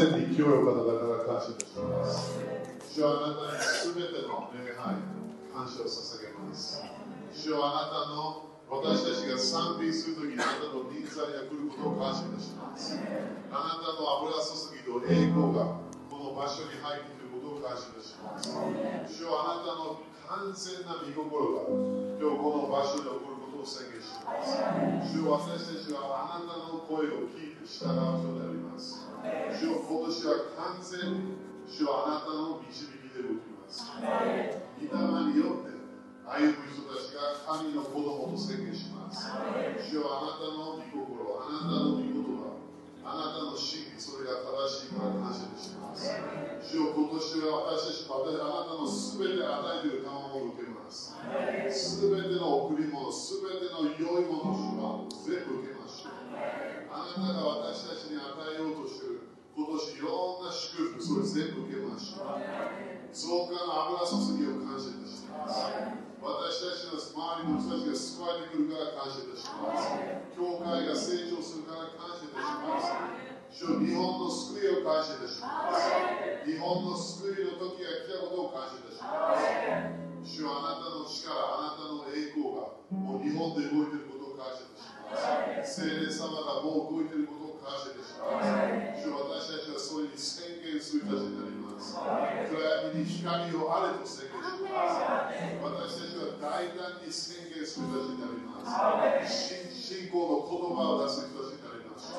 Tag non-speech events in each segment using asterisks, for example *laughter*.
全に清いお方だから感謝いたします。主はあなたにすべての礼拝、感謝を捧げます。主はあなたの私たちが賛美するときにあなたの臨在が来ることを感謝いたします。あなたの油注ぎと栄光がこの場所に入ってくることを感謝いたします。主はあなたの完全な御心が今日この場所で起こることを宣言します。主は私たちはあなたの声を聞いて従う人であります。主は今年は完全に主はあなたの導きで動きます。御霊によって歩む人たちが神の子供と宣言します。主はあなたの御心、あなたの御言葉、あなたの真理、それが正しいから感謝します。主よ今年は私たち、私あなたのすべて与えている賜物を受けます。すべての贈り物、すべての良いもの、主は全部受けましょう。あなたが私たちに与えようとしている今年いろんな祝福、それ全部受けましょう。増加の油注ぎを感謝いたします。私たちの周りの人たちが救われてくるから感謝いたします。教会が成長するから感謝いたします。主日本の救いを感謝いたします。日本の救いの時が来たことを感謝いたします。主よあなたの力、あなたの栄光がもう日本で動いている聖霊様がもう動いていることを感謝いたします。主私たちはそれに宣言する人たちになります。暗闇に光をあれと宣言します。私たちは大胆に宣言する人たちになります。信仰の言葉を出す人たちになります。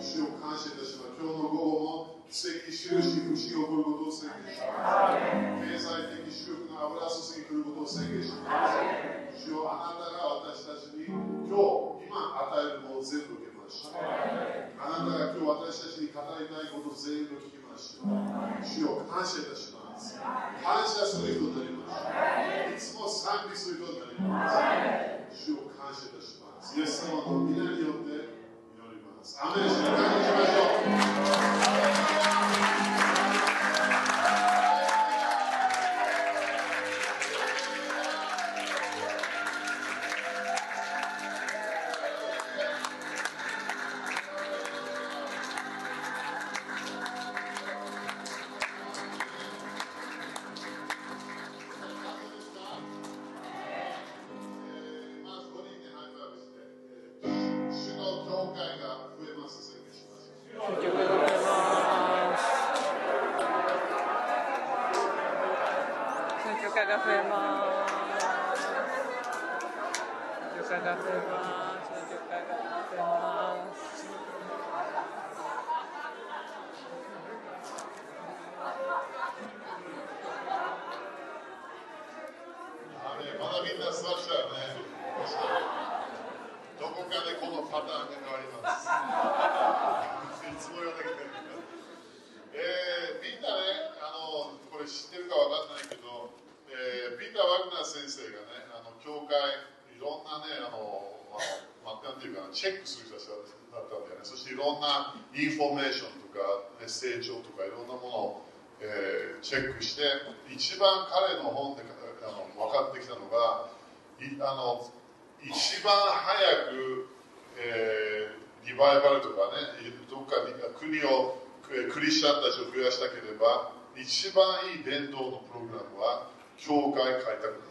主を感謝いたします。今日の午後も奇跡、印、不思議が起こることを宣言します。経済的祝福の油注ぎ来ることを宣言します。主よあなたが私たちに今日、今与えるものを全部受けました。あなたが今日私たちに語りたいことを全部聞きました。主よ感謝いたします。感謝する人になりました。いつも賛美する人になります。主を感謝いたします。イエス様の皆によって祈ります。アメン。主に感謝しましょう。きたのが、いあの一番早く、えーリバイバルとかね、どっかに国を、えークリスチャンたちを増やしたければ、一番いい伝統のプログラムは、教会開拓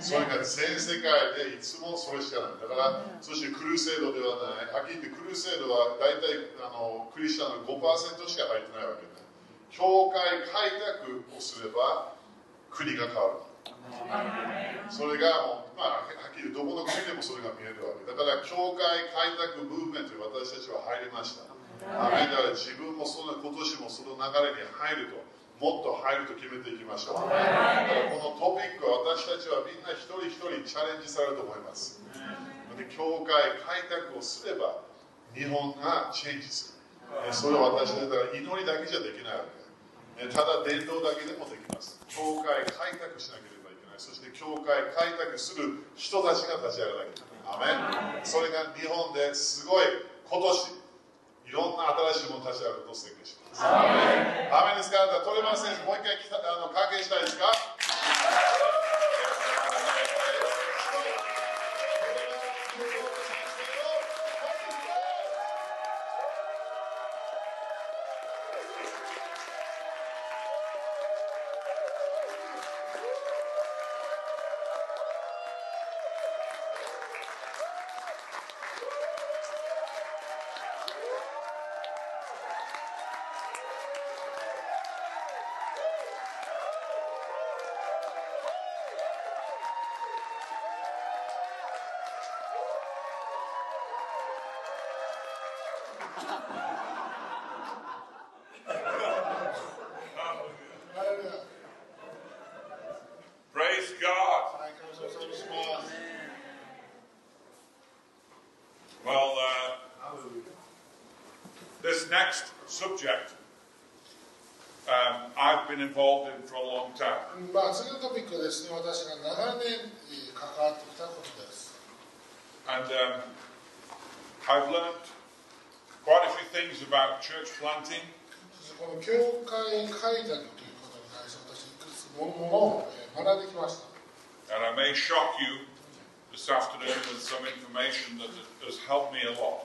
それが全世界でいつもそれしかない。だから、そしてクルセードではない。はっきり言ってクルセードは大体あのクリスチャンの5%しか入ってないわけで。教会開拓をすれば国が変わる。それがもう、まあ、はっきりどこの国でもそれが見えるわけ。だから、教会開拓ムーブメントに私たちは入りました。アメリカで自分もその今年もその流れに入ると、もっと入ると決めていきましょう。だからこのトピックは私たちはみんな一人一人チャレンジされると思います。で教会開拓をすれば日本がチェンジする。それは私たちだから祈りだけじゃできないわけ。ただ伝道だけでもできます。教会開拓しなければいけない。そして教会開拓する人たちが立ち上がらなきゃ。アメン。それが日本ですごい今年いろんな新しいもの立ち上がると宣言します。アメンですか？トレマン選手、もう一回あの関係したいですか？this next subject um, I've been involved in for a long time. まあ、次のトピックはですね、私が長年えー関わってきたことです。 And um, I've learned quite a few things about church planting そしてこの教会開拓ということに関して私、いくつものものをえー学んできました。 And I may shock you this afternoon with some information that has helped me a lot.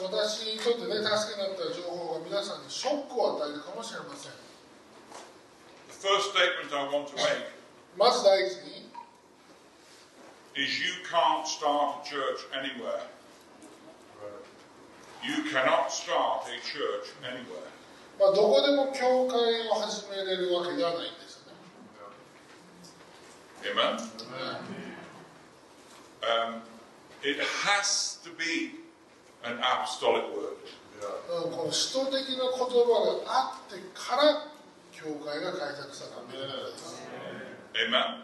うんそして私にとってね、助けになった情報が皆さんにショックを与えるかもしれません。The first statement I want to make まず第一に、is you can't start a church anywhere. You cannot start a church anywhere. まあ、どこでも教会を始めれるわけではないんですよね。Amen? Um, it has to be an apostolic word. うんこの使徒的な言葉があってから教会が開拓されるべきなんです。 Amen?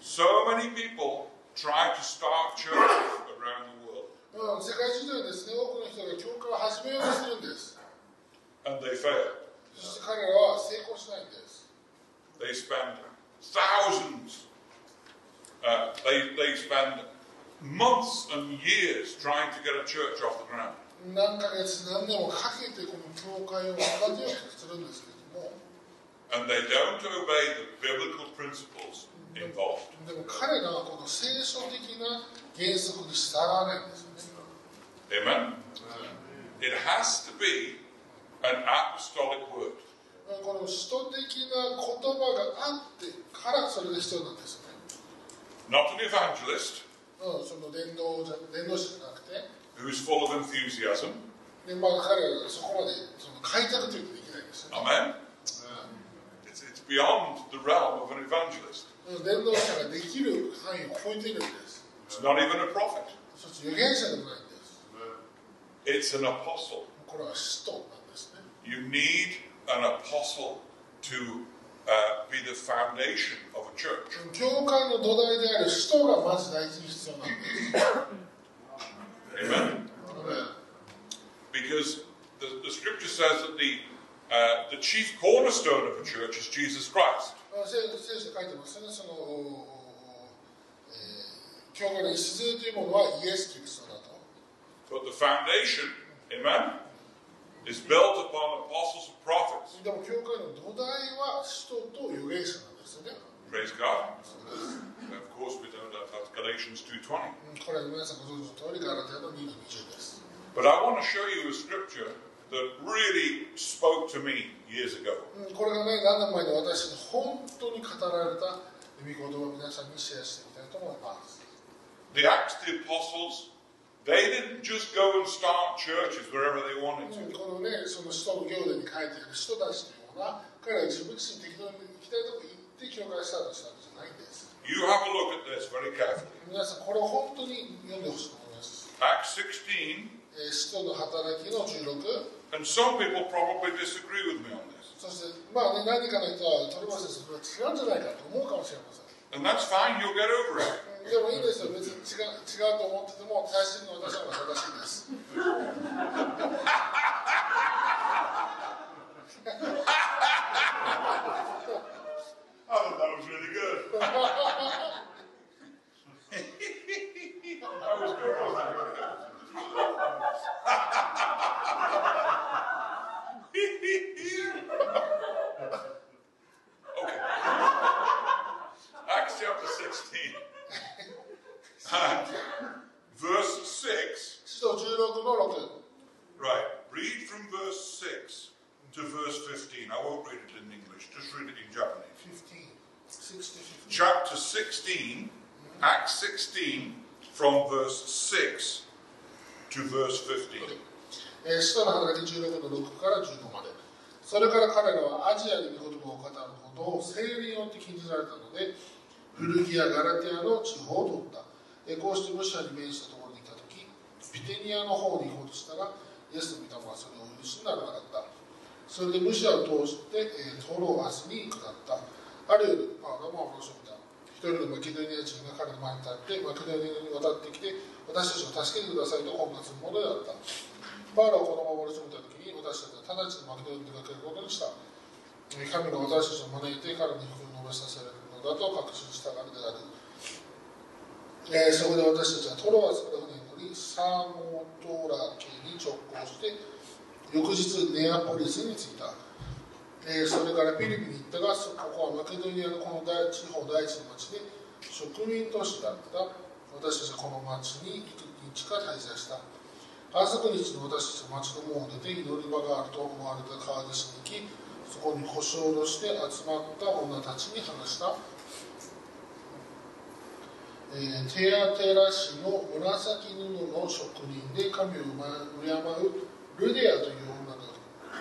So many people try to start churches around the world うん、世界中ではですね、多くの人が教会を始めようとするんです。 and they fail. そして彼らは成功しないんです。 They spend thousands, uh, they, they spend months and years trying to get a church off the ground. 何ヶ月何年もかけてこの教会を育てようとするんですけれども、And they don't obey the biblical principles involved. でも彼らはこの聖書的な原則に従わないんですよね。Amen? It has to be an apostolic word. この使徒的な言葉があってからそれが必要なんですよね。Not an evangelist うん、その伝道じゃ伝道師じゃなくて、who's full of enthusiasm. でまあ、彼らがそこまでその開拓ということできないんですよね。Amen? It's, it's beyond the realm of an evangelist. うん伝道者ができる範囲を超えているんです。It's not even a prophet. そして預言者でもないんです。It's an apostle. これは使徒なんですね。You need an apostle to uh, be the foundation of a church. 教会の土台である使徒がまず大事に必要なんです。 Amen? Because the, the scripture says that the, uh, the chief cornerstone of a church is Jesus Christ. あ聖聖書で書いてますよね。その、おえー教会の礎というものはイエス・キリストだと。 But the foundation, amen, is built upon apostles and prophets. でも教会の土台は使徒と預言者なんですよね。 Praise God. And of course, we know that that's Galatians 2.20. うんこれは皆さんご存知の通りガラテヤの2の20です。 But I want to show you a scripture that really spoke to me years ago. うんこれがね、何年前に私に本当に語られた御言葉を皆さんにシェアしてみたいと思います。 The Acts of the Apostles, they didn't just go and start churches wherever they wanted うん to. このね、その使徒の行伝に書いてある人たちのような、彼らが自分自身適当に行きたいとこ行って教会スタートしたわけじゃないんです。 You have a look at this very carefully. 皆さん、これを本当に読んでほしいと思います。 Acts 16, えー使徒の働きの16、 and some people probably disagree with me on this. そして、まあね、何かの人は、鳥羽先生、それは違うんじゃないかと思うかもしれません。 And that's fine, you'll get over it. でもいいです、別に違う,違うと思ってても、最新の私は正しいです。*laughs* それから彼らはアジアに御言葉を語ることを聖霊によって禁じられたので、古着やガラティの地方をった。えーこうしてロシアに面したところにいたとき、ビテニアの方に行こうとしたら、イエスの御霊はそれを許しにならなかった。それでムシアを通して、えートロアスに下った。ある夜、まあ、ロマンを下ろした。一人のマケドニア人が彼の前に立ってマケドニアに渡ってきて私たちを助けてくださいと懇願するものであった。パウロはこのまま下ろしめた時に私たちは直ちにマケドニアに出かけることにした。神が私たちを招いて彼に福音を述べさせられるのだと確信したからである。えーそこで私たちはトロアスから船に乗りサーモトラ家に直行して翌日ネアポリスに着いた、えーそれからフィリピンに行ったがそここはマケドニアのこの大地方第一の町で植民都市だった私たちはこの町に幾日か滞在した。朝9日の私たちは町の門を出て祈り場があると思われた川岸に行きそこに腰を下ろして集まった女たちに話した。えーテアテラ市の紫布の職人で神を敬うルデアという女が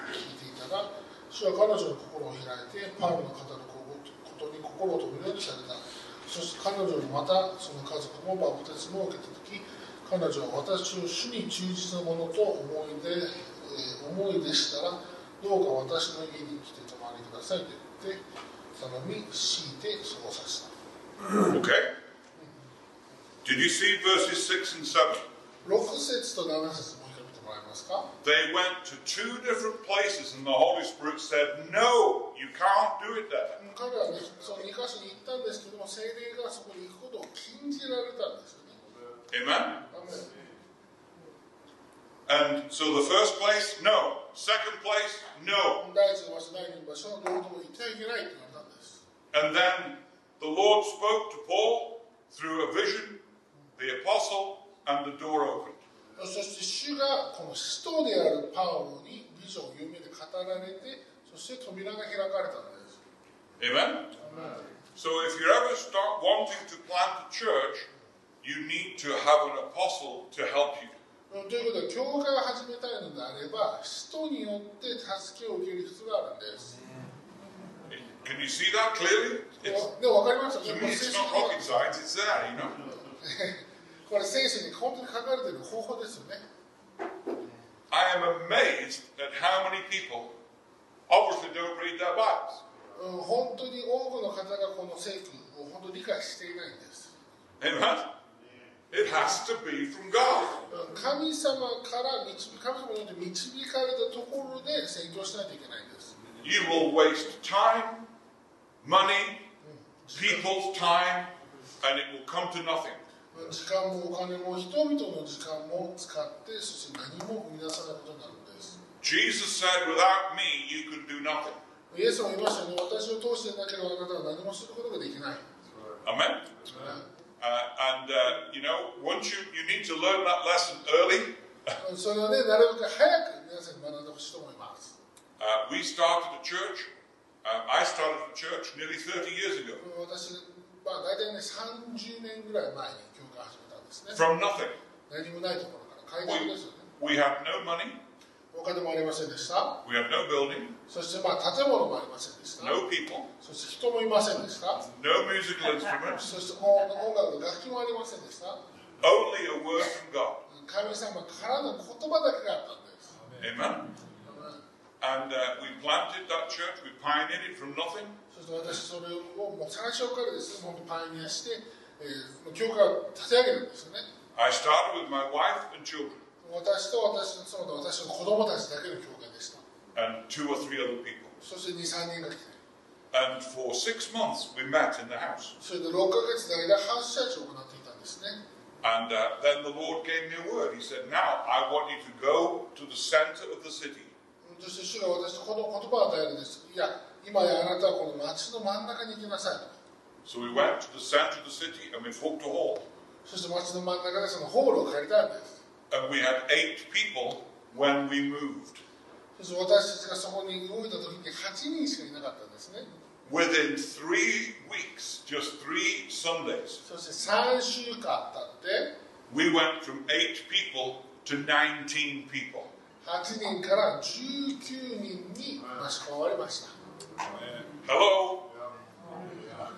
聞いていたが主は彼女の心を開いてパウロの語ることに心を止めるようにされたそして彼女もまたその家族もバプテスマを受けた時彼女は私を主に忠実なものと思いで、えー思いでしたらどうか私の家に来て泊まりくださいと言って頼み強いて過ごさせた Okay? Did you see verses 6 and 7? 6節と7節もう一回見てもらえますか They went to two different places, and the Holy Spirit said, No, you can't do it there. 彼はね、その2箇所に行ったんですけども、精霊がそこに行くことを禁じられたんですよね。 Amen? アメン And so the first place, no. Second place, no. 第一の場所、第二の場所、どうとも行ってはいけないって言われたんです。 And then the Lord spoke to Paul through a vision, the apostle, and the door opened. そして主がこの使徒であるパウロにビジョンを夢で語られて、そして扉が開かれたんです。 Amen? So if you ever start wanting to plant a church, you need to have an apostle to help you. うんということで、教会を始めたいのであれば、使徒によって助けを受ける必要があるんです。 Can you see that clearly? で It's, でも分かりました to ね。こ me, れ聖 it's 書 not に rocket science, it's there, you know. これ聖書に本当に書かれている方法ですよね。I am amazed at how many people obviously don't read their Bibles. うん本当に多くの方がこの聖句を本当に理解していないんです。Amen? It has to be from God. 神様から導神様に導かれたところで宣教しないといけないんです。You will waste time, money, people's time, and it will come to nothing. 時間もお金も人々の時間も使ってそして何も生み出さないことになるんです。Jesus said, Without me, you can do nothing. イエスも言いましたよね、私を通してなければあなたは何もすることができない。Amen? Uh, and, uh, you know, once you, you need to learn that lesson early. それはね、なるべく早く皆さんに学んでほしいと思います。Uh, we started a church. Uh, I started a church nearly 30 years ago 私、まあ、大体ね、30年ぐらい前にですね。from nothing. 何もないところから、階段ですよね。We had no money, お金もありませんでした。we had no building, そしてまあ建物もありませんでした。no people, そして人もいませんでした。no musical instruments, そして音楽の楽器もありませんでした。only a word from God. 神様からの言葉だけがあったんです。Amen? And uh, we planted that church, we pioneered it from nothing. そして私それをもう最初からですね、本当パイニアして、えー、教会を立て上げるんですよね。I started with my wife and children 私と私の妻と私の子供たちだけの教会でした。and two or three other people. そして2、3人が来て、And for six months we met in the house. それで6ヶ月の間、ハウスチャーチを行っていたんですね。And uh, then the Lord gave me a word. He said, Now I want you to go to the center of the city そして主が私とこの言葉を与えるんです。いや、今やあなたはこの町の真ん中に行きなさいと。So we went to the center of the city and we booked a hall. そして町の真ん中でそのホールを借りたんです。 And we had eight people when we moved. そして私たちがそこに動いた時に8人しかいなかったんですね。 Within three weeks, just three Sundays, そして3週間経って、 we went from eight people to 19 people. 8人から19人に増し加わりました。 Hello?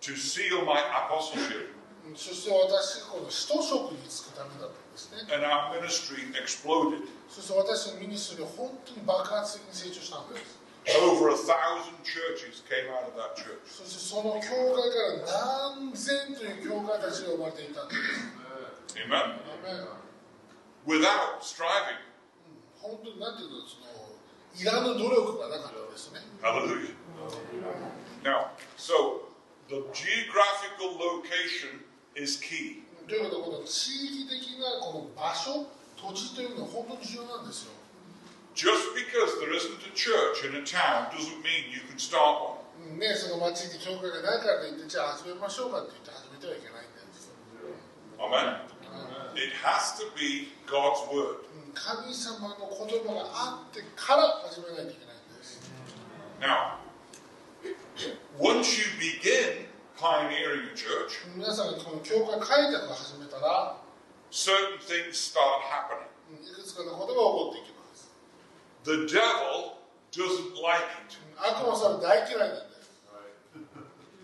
to seal my apostleship. うんそして私、この使徒職に就くためだったんですね。 And our ministry exploded. そして私のミニストリーは本当に爆発的に成長したんです。 Over a thousand churches came out of that church. そしてその教会から何千という教会たちが生まれていたんです。 Amen. アメン Without striving. 本当になんていうの、そのいらぬ努力がなかったですね。 Hallelujah. Now, so the geographical location is key. ということで、この地域的なこの場所、土地というのは本当に重要なんですよ。 Just because there isn't a church in a town doesn't mean you can start one. うんね、その町に教会がないからといって、じゃあ始めましょうかって言って始めてはいけないんです。 Amen. It has to be God's word. うん神様の言葉があってから始めないといけないんです。 Now, once you begin pioneering a church, 皆さんがこの教会開拓を始めたら、 certain things start happening. うんいくつかのことが起こっていきます。 The devil doesn't like it. うん悪魔さんは大嫌いなんです。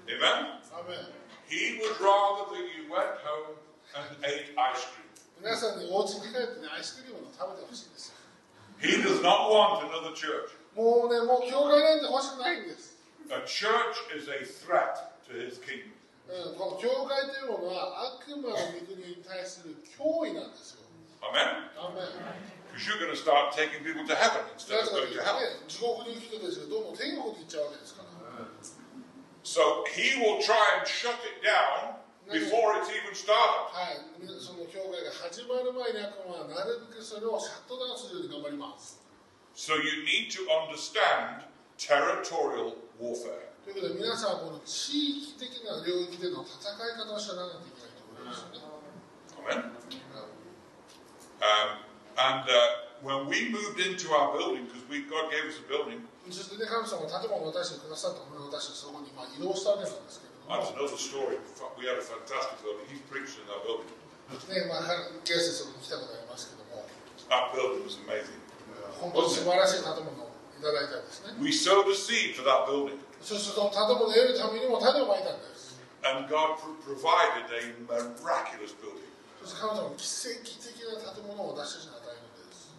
Amen? アメン He would rather that you went home and ate ice cream. 皆さんにお家に帰ってね、アイスクリームを食べてほしいんですよ。 He does not want another church. もうね、もう教会なんて欲しくないんです。 A church is a threat to his kingdom. うん、この教会というものは悪魔の御国に対する脅威なんですよ。 Amen? アメン Because you're going to start taking people to heaven instead な of ぜかと going いう to と hell. ね、地獄に行く人たちがどうも天国に行っちゃうわけですから。 So he will try and shut it down before it's even started. はい、その教会が始まる前に悪魔はなるべくそれをシャットダウンするように頑張ります。 So you need to understand territorial warfare. ということで皆さんはこの地域的な領域での戦い方を知らないといけないと思いますよね。Amen? Um, and uh, when we moved into our building, because we God gave us a building, そしてね、神様が建物を渡してくださったので私たちそこにまあ移動したわけなんですけれども、that's another story. We had a fantastic building. He preached in that building. ね、まあ、ゲストそこに来たことありますけども、That building was amazing. 本当に素晴らしい建物をいただいたんですね。We sowed a seed for that building, そしてその建物を得るためにも種をまいたんです。and God pr- provided a miraculous building. そして神様は奇跡的な建物を私たちに与えるんです。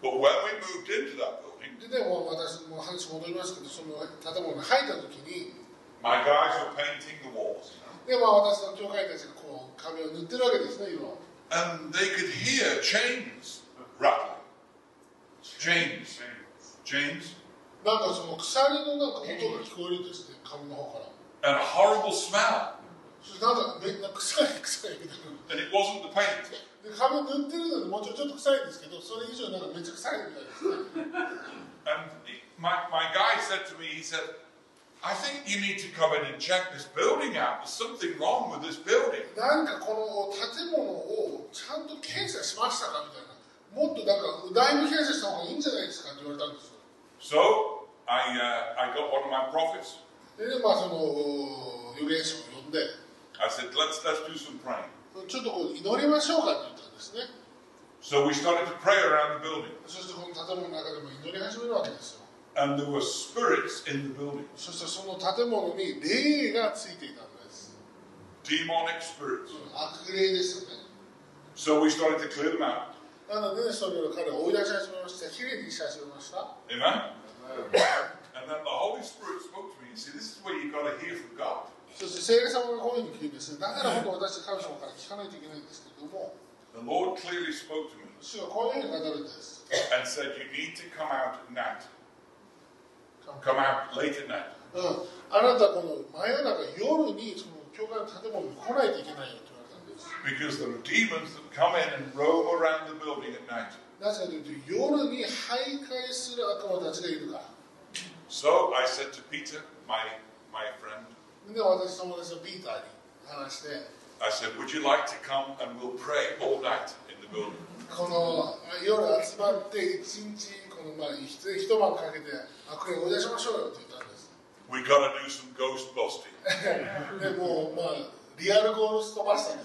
But when we moved into that building, で、でも私も話戻りますけど、その建物に入った時に、my guys were painting the walls, で、まあ私の教会たちがこう壁を塗ってるわけですね、色を。and they could hear chains rattling. Chains, chains, なんかその鎖のなんか音が聞こえるんですね、壁の方から。and a horrible smell. なんかめんな臭い臭いみたいな。And it wasn't the paint. で壁塗ってるのにもちろんちょっと臭いんですけど、それ以上になんかめっちゃ臭いみたいですね。And my, my guy said to me, he said, I think you need to come in and check this building out. There's something wrong with this building. なんかこの建物をちゃんと検査しましたかみたいな。もっとなんかだいぶ検査した方がいいんじゃないですかって言われたんですよ。So I, uh, I got one of my prophets. I said, let's, let's do some praying. So we started to pray around the building. And there were spirits in the building. Demonic spirits. So we started to clear them out. なので、ね、それを彼は追い出し始めました。きれいにし始めました。Amen? And then the Holy Spirit spoke to me. You see, this is where you've got to hear from God. そして聖霊様がこういうふうに聞いてですね、だから本当私神様から聞かないといけないんですけれども、The Lord clearly spoke to me 主はこういうふうに語るんです。and said, You need to come out at night. Come out late at night. うん、あなたこの真夜中夜にその教会の建物に来ないといけないよって言われたんです。Because there are demons that come in and roam around the building at night. なぜかというと夜に徘徊する悪魔たちがいるから。 So I said to Peter, my, my friend, で私友達のピーターに話して、 I said, Would you like to come and we'll pray all night in the building? この夜集まって一日こ このまあ一一晩かけて悪霊を追い出しましょうよって言ったんです We got to do some ghost busting. *laughs* でもうまあ diálogo con los.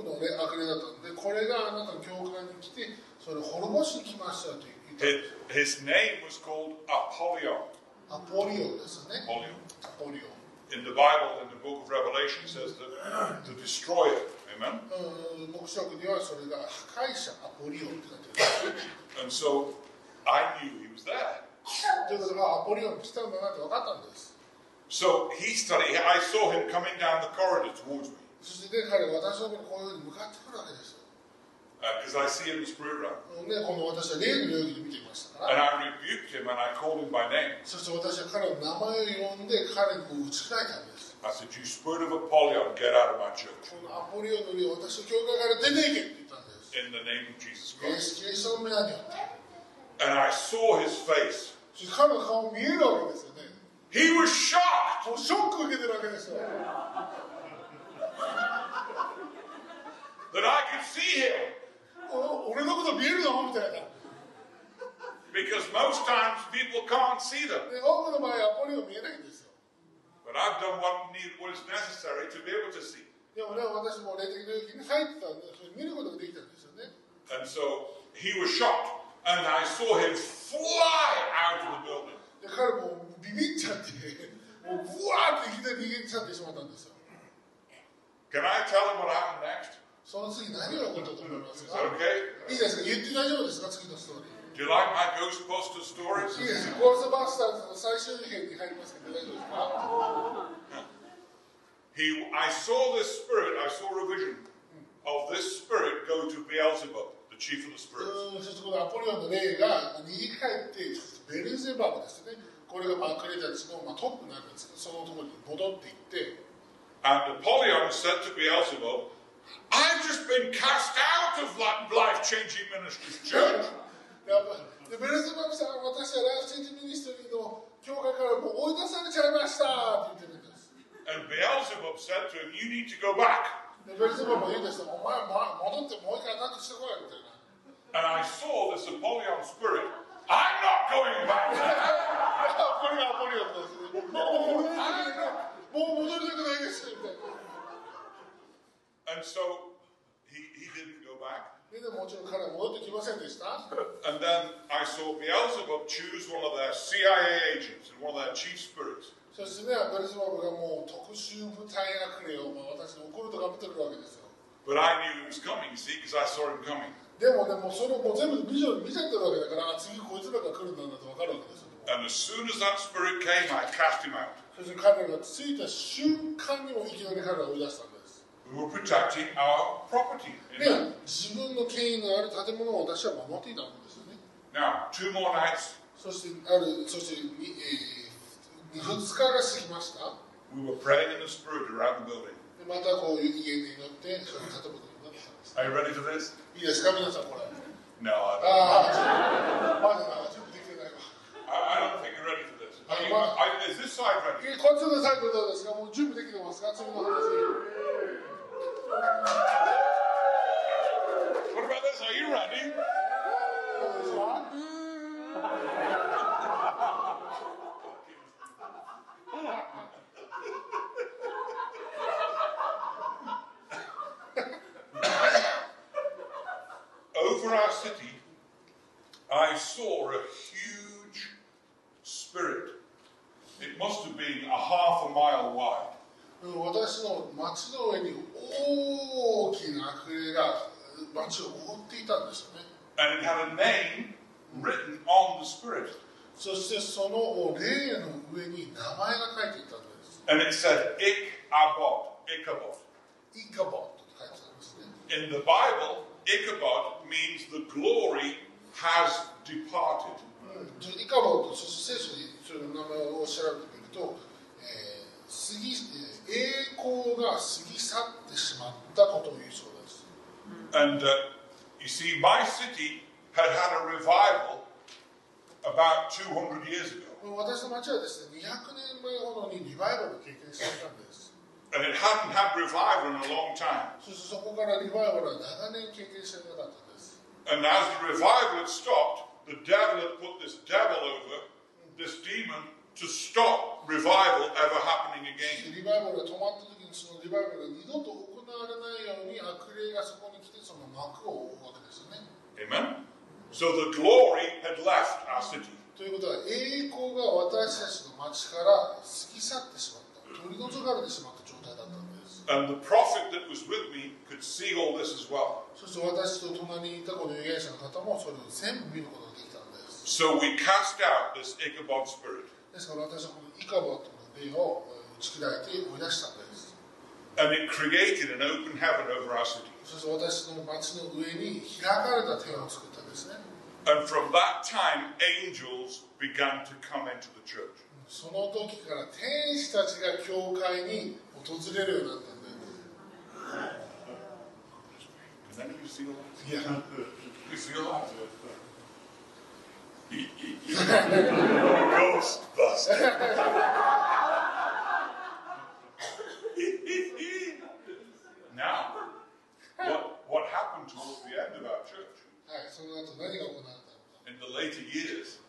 プの霊悪霊だったんでこれがあなたの教会に来てそれを滅ぼしに来ましたと言ったんで His, his name was called Apollyon. アポリオンですね Apollyon. アポリオン In the Bible, in the book of Revelation, says that the destroyer. Amen. And so I knew he was there. So he started, I saw him coming down the corridor towards me. そしてね彼は私の方にこういうふうに向かってくるわけですよ Because I see him in the spirit realm. And ら I rebuked him and I called him by name. そして私は彼の名前を呼んで彼にこう打ち砕いたんです I said, You spirit of Apollyon, get out of my church. In the name of Jesus Christ. And I saw his face. He was shocked that I could see him. お俺のこと見えるのみたいな Because most times people can't see them. で多くの場合アポリオン見えないんですよ But I've done what, need, what is necessary to be able to see. でもね私も霊的領域に入ってたんでそれ見ることができたんですよね And so he was shocked. And I saw him fly out of the building. で彼もビビっちゃってもうブワーっていきなり逃げちゃってしまったんですよ Can I tell him what happened next? その次何が起こったと思いますか okay? いいですか言って大丈夫ですか次のストーリー Do you like my Ghostbuster stories? いいですゴーストバスターズの最終編に入りますけど大丈夫ですか He, I saw this spirit, I saw a vision of this spirit go to Beelzebub, the chief of the う spirits. そしてこのアポリオンの霊が逃げ帰ってベルゼバブですねこれがまあ悪霊たちのまあトップなんですけどそのところに戻っていって And Apollyon said to Beelzebub, I've just been cast out of life changing ministries church. でやっぱでベルゼバブさん私はライフチェンジミニストリーの教会からもう追い出されちゃいましたって言ってるんです And Beelzebub said to him, You need to go back. でベルゼバブも言うんですよお前ま戻ってもう一回アタックしてこいみたいな And I saw this Apollyon spirit. I'm not going back there. *laughs* これがアポリオンですねもうもう戻りたくないですみたいな And so he, he didn't go back. でももちろん彼は戻ってきませんでした And then I saw Beelzebub choose one of their CIA agents and one of their chief spirits. そしてねベルゼバブがもう特殊部隊悪霊をまあ私に怒るとかぶってくるわけですよ But I knew he was coming, you see, because I saw him coming. でもねもうそれをもう全部ビジョン見ちゃってるわけだからあ次こいつらが来るんだなって分かるわけですよ And as soon as that spirit came, I cast him out. そして彼らが着いた瞬間にもいきなり彼らを追い出した We were protecting our property. で Amen. 自分の権威のある建物を私は守っていたわけですよね Now, two more nights, そしてあるそしてに、えー、2日が過ぎました we were praying in the spirit around the building. でまたこういう家に乗ってその建物になったんです Are you ready for this? いいですか皆さんこれ No, I ああまだまだ準備できてないわ don't, I, I don't think you're ready for this. Are you, Well- I, is this side ready? えこっちのサイドどうですかもう準備できてますか次の話 What about this? Are you ready? This one? Over our city, I saw a huge spirit. It must have been a half a mile wide 私の街の上に大きな悪霊が街を覆っていたんですよね And it had a name written on the spirit. そしてその霊の上に名前が書いていたんです And it said Ichabod. Ichabod. イカボットって書いてたんですね In the Bible, Ichabod means the glory has departed. イカボットそして聖書にその名前を調べてみると、えー過ぎえー 栄光が過ぎ去ってしまったことを言うそうです And uh, you see, my city had had a revival about 200 years ago. 私の町はですね200年前ほどにリバイバルを経験していたんです And it hadn't had revival in a long time. そしてそこからリバイバルは長年経験していなかったんです And as the revival had stopped, the devil had put this devil over, this demon, to stop revival ever happening again. リバイバルが止まった時にそのリバイバルが二度と行われないように悪霊がそこに来てその幕を覆うわけですよね Amen? So the glory had left our city. ということは栄光が私たちの町から過ぎ去ってしまった取り除かれてしまった状態だったんです And the prophet that was with me could see all this as well. そして私と隣にいたこの預言者の方もそれを全部見ることができたんです So we cast out this Ichabod spirit. ですから私はこのイカボットの霊を打ち砕いて追い出したんです And it created an open heaven over our city. そして私の町の上に開かれた天を作ったんですね And from that time, angels began to come into the church. その時から天使たちが教会に訪れるようになったんです Can any of you feel that? いや You feel that? Ghostbusters. *laughs* now, what, what happened towards the end of our church はい、その後何が行われたのか in the later years,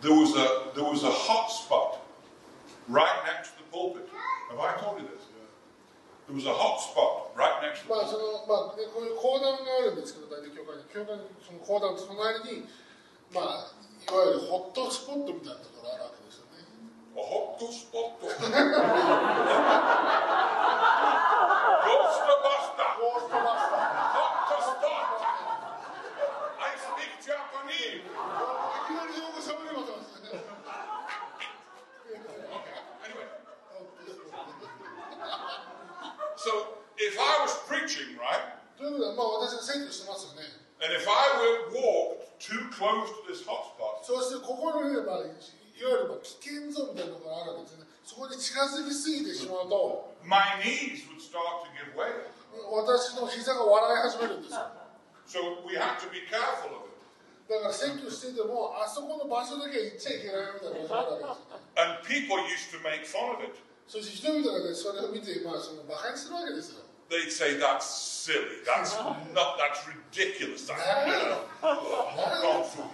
there was a there was a hot spot right next to the pulpit. Have I told you this? There was a hot spot right next to the まあそ pulpit. のまあね、こういう講談があるんですけど大体教会に教会にその講談の隣にまあ あそこの場所だけは行っちゃいけないみたいなことがあるわけです And people used to make fun of it. そして人々がねそれを見てまあその馬鹿にするわけですよ They'd say that's silly. That's not. That's ridiculous. That's you know, gone through.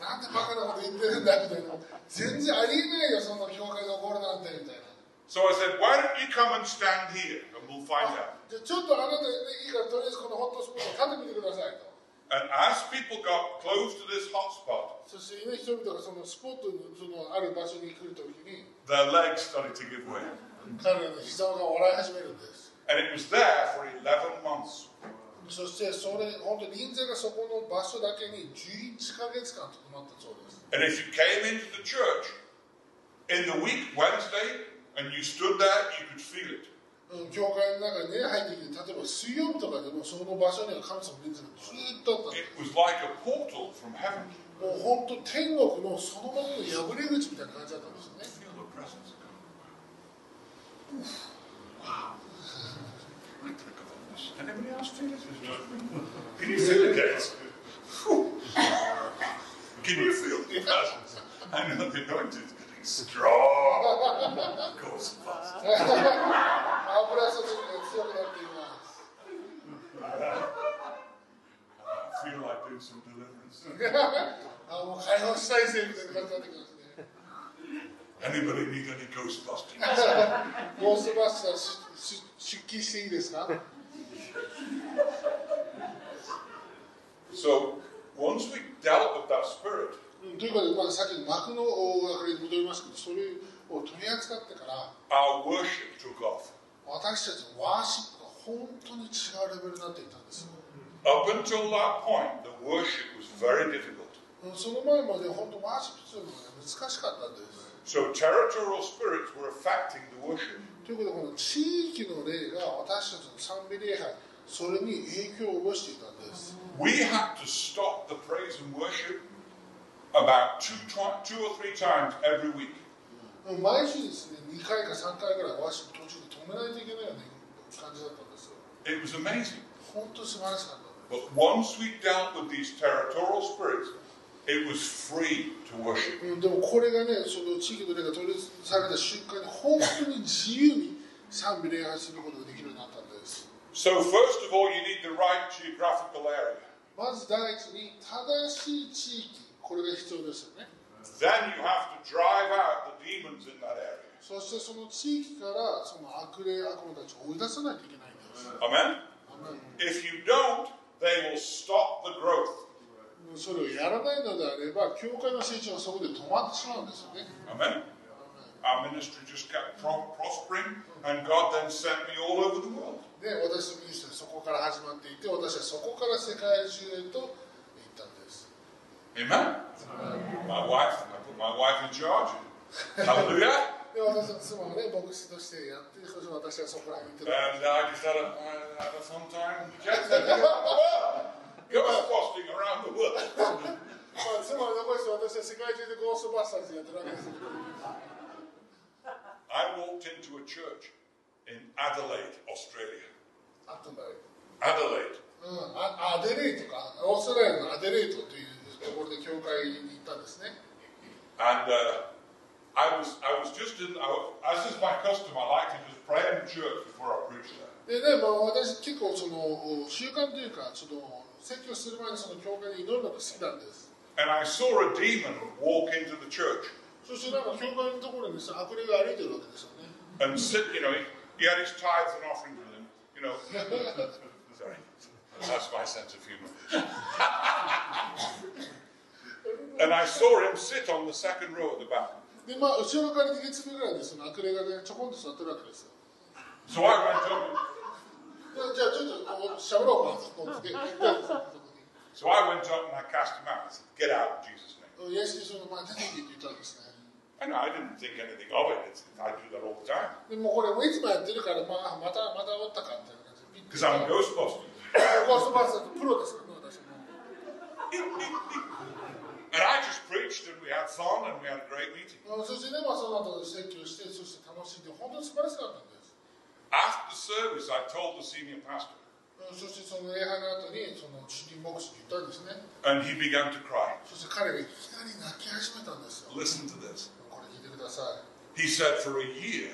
なんでバカなこと言ってるんだみたいな全然ありえないよそんな教会で起こるなんてみたいな So I said, why don't you come and stand here and we'll find out? じゃあちょっとあなた、ね、いいからとりあえずこのホットスポットを立ててみてくださいと And as people got close to this hot spot, そして、ね、人々がそのスポットのそのある場所に来るときに their legs started to give way. 彼らの膝が笑い始めるんです And it was there for 11 months. そしてそれ本当に臨座がそこの場所だけに11ヶ月間とどまったそうです And if you came into the church in the week, Wednesday, and you stood there, you could feel it. うん教会の中にね入ってきて例えば水曜日とかでもその場所には神様の臨座がずーっとあった It was like a portal from heaven. すもう本当天国のそのままの破れ口みたいな感じだったんですよね Feel the presence of God. Wow. Anybody else feel it? Can you feel it, guys? Can you feel the presence? I know the anointing is getting strong. Goes fast. 油注ぎが強くなっています I feel like doing some deliverance. あもう解放したいぜみたいな感じになってきますね Anybody need any ghost busting? *laughs* ゴーストバスターしし出勤していいですか So once we dealt with that spirit, うんということで、まあ、さっきの幕のお分かりに戻りますけどそれを取り扱ってから our worship took off. 私たちのワーシップが本当に違うレベルになっていたんですよ Up until that point, the worship was very difficult. うんその前まで本当ワーシップするのが難しかったんです So territorial spirits were affecting the worship. ということでこの地域の霊が私たちの賛美礼拝それに影響を及ぼしていたんです We had to stop the praise and worship about two, two or three times every week. うん毎週ですね2回か3回ぐらいワーシップ途中めないといけないような感じだったんですよ It was amazing. 本当素晴らしかった But once we dealt with these territorial spirits, it was free to worship. うん、でもこれがね、その地域の霊が取りされた瞬間に、本当に自由に賛美礼拝することができるようになったんです。So first of all, you need the right geographical area. まず第一に、正しい地域、これが必要ですよね。Then you have to drive out the demons in that area. そしてその地域からその悪霊、悪魔たちを追い出さないといけないんです。Amen? If you don't, they will stop the growth. それをやらないのであれば、教会の成長はそこで止まってしまうんですよね。Amen? Our ministry just kept pro- prospering, and God then sent me all over the world. で、私のミニストリーそこから始まっていて、私はそこから世界中へと行ったんです。Amen? My wife, I put my wife in charge. Hallelujah. で、私の妻はね、牧師としてやって、そして私はそこらに行ってたんです And I just had a, I had a fun time jet setting *laughs* around the world. Ghost busting around the world. *laughs* まあ、妻を残して私は世界中でゴーストバスターズやってるわけですけど I walked into a church in Adelaide, Australia. あったんだよ、 Adelaide. うん、あアデレイとかオーストラリアのアデレイトというところで教会に行ったんですね And uh, I was I was just in, I, as is my custom, I like to just pray in the church before I preach there. でね、まあ、私結構その習慣というかその説教する前にその教会に祈るのが好きなんです And I saw a demon walk into the church そしてなんか教会のところにさ悪霊が歩いてるわけですよね and sit, you know, he, he had his tithes and offerings with him, you know. *laughs* Sorry, that's my sense of humor. *laughs* and I saw him sit on the second row at the back. でまあ後ろから2列目ぐらいでその悪霊がねちょこんと座ってるわけですよ.じゃちょっとこう喋ろうかと思って行ったんですよそこに So I went up and I cast him out. I said, "Get out in Jesus' name." イエス・キリストの前にこれもういつもやってるから、まあ、またまたおったかみたいな感じで。because I'm a Ghostbuster. ゴーストバスターズプロですか？らね、私も。And I just preached and we had fun and we had a great meeting. うんそしてね、まあ、その後説教して、そして楽しんで、本当に素晴らしかったんです。 After the service, I told the senior pastor, うんそしてその礼拝の後に、その主任牧師に言ったんですね。 and he began to cry. そして彼がいきなり泣き始めたんですよ。 Listen to this. これ聞いてください。 He said, for a year,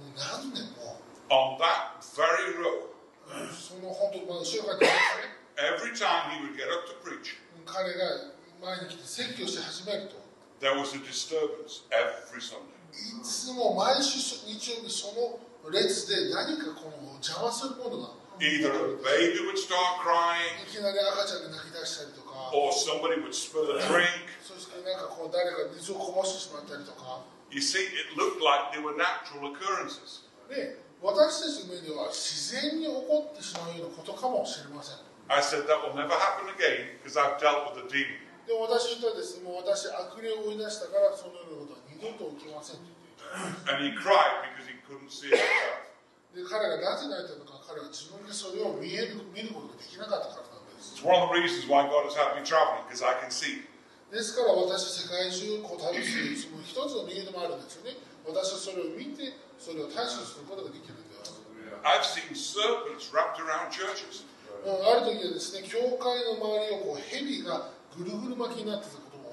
もう何年も、 on that very row, うんその本当に、まあ、後ろからですね。 every time he would get up to preach, うん彼が 前に来て説教し始めると、there was a disturbance every Sunday. いつも毎週日曜日その列で何かこの邪魔するものが Either a baby would start crying, いきなり赤ちゃんが泣き出したりとか or somebody would spill a drink. そしてなんかこう誰か水をこぼしてしまったりとか You see, it looked like they were natural occurrences. で私たちの目では自然に起こってしまうようなことかもしれません I said that will never happen again because I've dealt with a demon. でも私言ったらですねもう私悪霊を追い出したからそのようなことは二度と起きませんと言って And he cried because he couldn't see it. で彼がなぜ泣いたのか彼は自分でそれを見える見ることができなかったからなんです It's one of the reasons why God has had me traveling because I can see. ですから私は世界中こう旅するその一つの理由でもあるんですよね私はそれを見てそれを対処することができるんです I've seen serpents wrapped around churches. うんある時はですね教会の周りをこう蛇がぐるぐる巻きになってたことも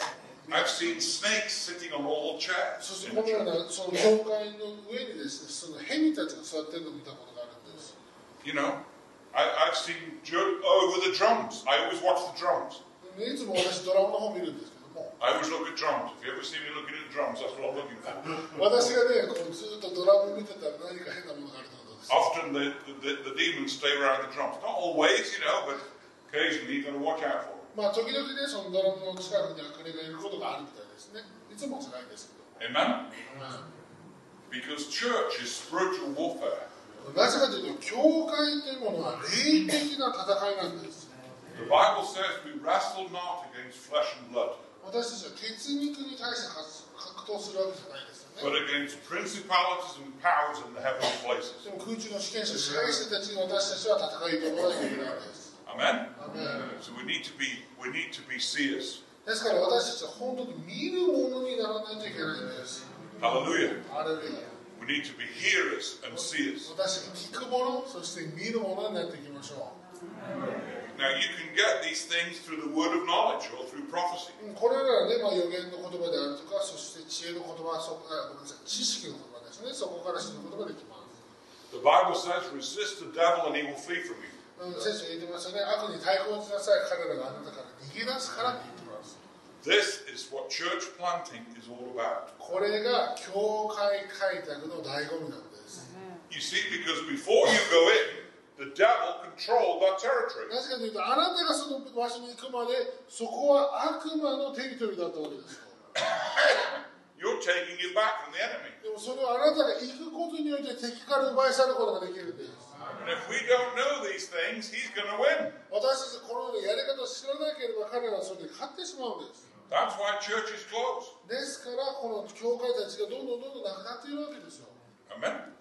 I've seen snakes sitting on all chairs. そして in こ the のよ church. うなその教会の上にですねその蛇たちが座ってるのを見たことがあるんです You know, I, I've seen ju- oh with the drums. I always watch the drums. いつも私ドラムの方見るんですけども I always look at drums. If you ever see me looking at drums, that's what I'm looking for. *laughs* 私がねこうずっとドラム見てたら何か変なものがあるってことです Often the, the, the demons stay around the drums. Not always, you know, but occasionally you've got to watch out for them. まあ時々ねそのドラムの近くに悪霊がいることがあるみたいですねいつもじゃないですけど Amen? Because church is spiritual warfare. なぜかというと教会というものは霊的な戦いなんです The Bible says we wrestle not against flesh and blood, 私たちは血肉に対して格闘するわけじゃないですよ but ね against principalities and powers in the heavenly places. でも空中の主権者支配者たちに私たちは戦いとらなきゃいけないんです Amen? アメン So we need to be we need to be seers. ですから私たちは本当に見るものにならないといけないんです Hallelujah. アレルヤ We need to be hearers and seers. 私たちが聞くものそして見るものになっていきましょ Now you can get these things through the word of knowledge or through prophecy. ううんこれらはね、まあ、予言の言葉であるとかそして知恵の言葉そあごめんなさい知識の言葉ですねそこから知ることができます The Bible says, resist the devil and he will flee from you. うん。聖書言ってますよね悪に対抗しなさい彼らがあなたから逃げ出すからって言ってます This is what church planting is all about. これが教会開拓の醍醐味なん。です You see, because before you go in, the devil controlled that territory. なぜかというとあなたがその場所に行くまでそこは悪魔のテリトリーだったわけです You're taking it back from the enemy. でもそれをあなたが行くことによって敵から奪い去ることができるん。です And if we don't know these things, he's going to win. 私たちこのようなやり方を知らなければ彼らはそれで勝ってしまうんです That's why church is closed. ですからこの教会たちがどんどんどんどんなくなっているわけですよ Amen?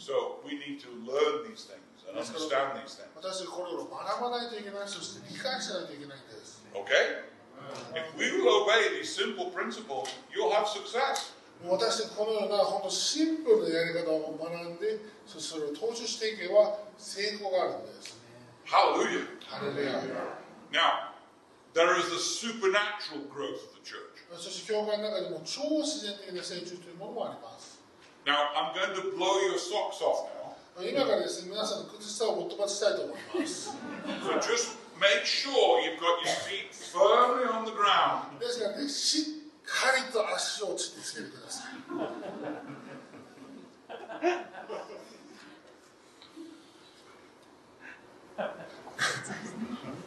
So we need to learn these things and understand these things. 私たちこれを学ばないといけないそして理解しないといけないんです Okay? If we will obey these simple principles, you'll have success. 私たちこのような本当シンプルなやり方を学んで、そ,それを踏襲していけば成功があるんです。ハルルヤ。ハルルヤ。Now, there is the supernatural growth of the church. そして教会の中でも超自然的な成長というものもあります。Now, I'm going to blow your socks off 今からですね、皆さんの靴をおっ飛ばしたいと思います。so just make sure you got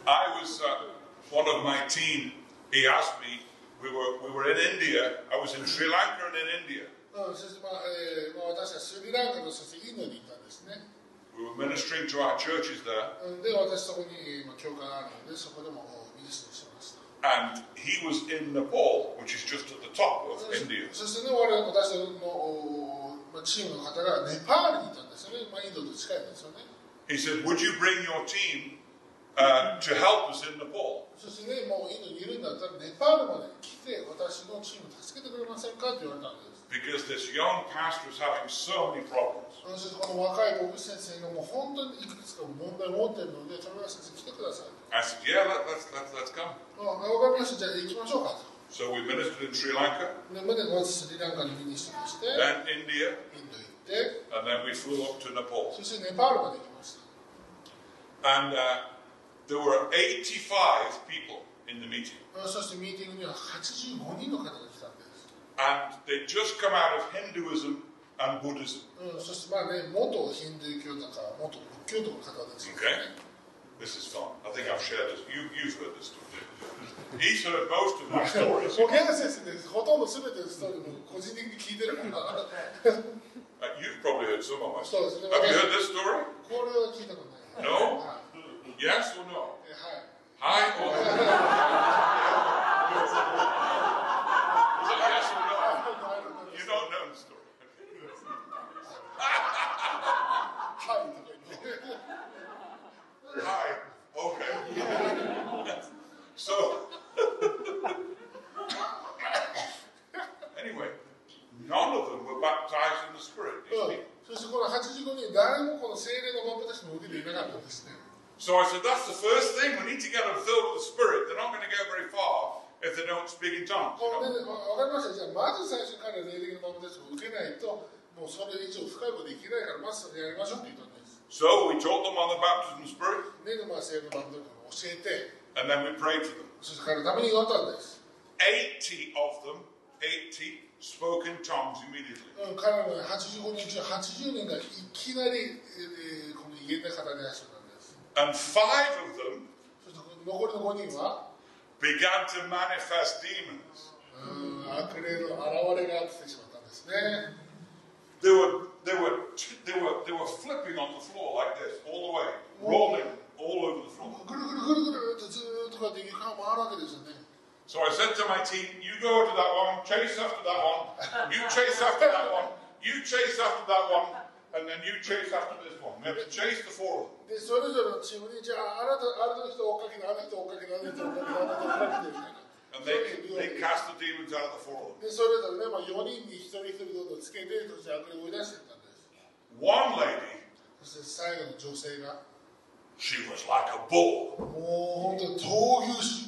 I was uh, one of my team. He asked me. We were we were in India. I was in Sri Lanka and in India. We were ministering to our churches there. And he was in Nepal, which is just at the top of India. チームの方がネパールにいたんですよね、まあ、インドと近いんですよね。He said, "Would you bring your team uh, to help us in Nepal?" そしてねもうインドにいるんだったらネパールまで来て私のチーム助けてくれませんかって言われたんです。Because this young pastor is having so many problems. そしてこの若い牧師先生がもう本当にいくつか問題を持っているので富永先生来てください。I said, "Yeah, let, let's let's let's come." あ分かりましたじゃあ行きましょうかと。So we ministered in Sri Lanka, then India, て and then we flew up to Nepal. そしてネパールまで行きました And uh, there were 85 people in the meeting, そしてミーティングには85人の方が来たんです and they'd just come out of Hinduism and Buddhism. うん、そしてまあね、元ヒンドゥー教とか元仏教徒の方ですよ Okay, this is fun. I think I've shared this. You, you've heard this story. He's heard most of my stories. もうゲン先生です。ほとんど全てのストーリーも個人的に聞いてるから。Uh, you've probably heard some of my stories. Have you heard this story? No? Yes or no? Hi or no? Is it yes or no? You don't know the story. Hi. Okay. so, anyway, none of them were baptized in the Spirit. そしてこの85人誰もこの精霊のバプテスマを受けていなかったんですね So I said, that's the first thing. We need to get them filled with the Spirit. They're not going to go very far if they don't speak in tongues. こ You れ know? So we taught them on the baptism of the Spirit, and then we prayed for them. そして彼のために祈ったんです、80 of them, 80, spoke in tongues immediately. うん、彼らの85人中80人がいきなり、えーこの威厳で語り出したんです And five of them そして残りの5人は began to manifest demons. うん悪霊の現れが来てしまったんですね They were, they were, they were, they were flipping on the floor like this, all the way, rolling all over the floor. ぐるぐるぐるぐるってずーっとこうやって床が回るわけですよね So I said to my team, you go to that one, chase after that one, you chase after that one, you chase after that one, and then you chase after this one. We have to chase the four of them. でそれぞれのチームにじゃああなたあなたの人を追っかけてあの人を追っかけてあの人を追っかけてあの人を追っかけてみたいな And they, they cast the demons out of the four of them. でそれぞれね、まあ、4人に1人1人どんどんつけてそして悪霊を追い出していったんです One lady, そして最後の女性が she was like a bull. もう本当に闘牛士のように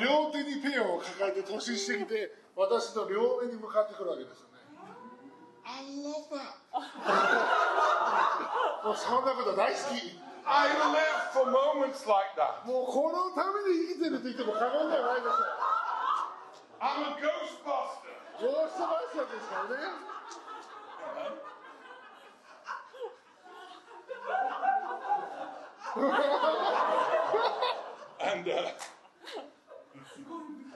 両手にペンを抱えて突進してきて私の両目に向かってくるわけですよね。I love that. *laughs* もうそんなこと大好き。I live for moments like that. もうこのために生きてると言っても過言ではないです。I'm a ghostbuster. ゴーストバスターですからね。And uh,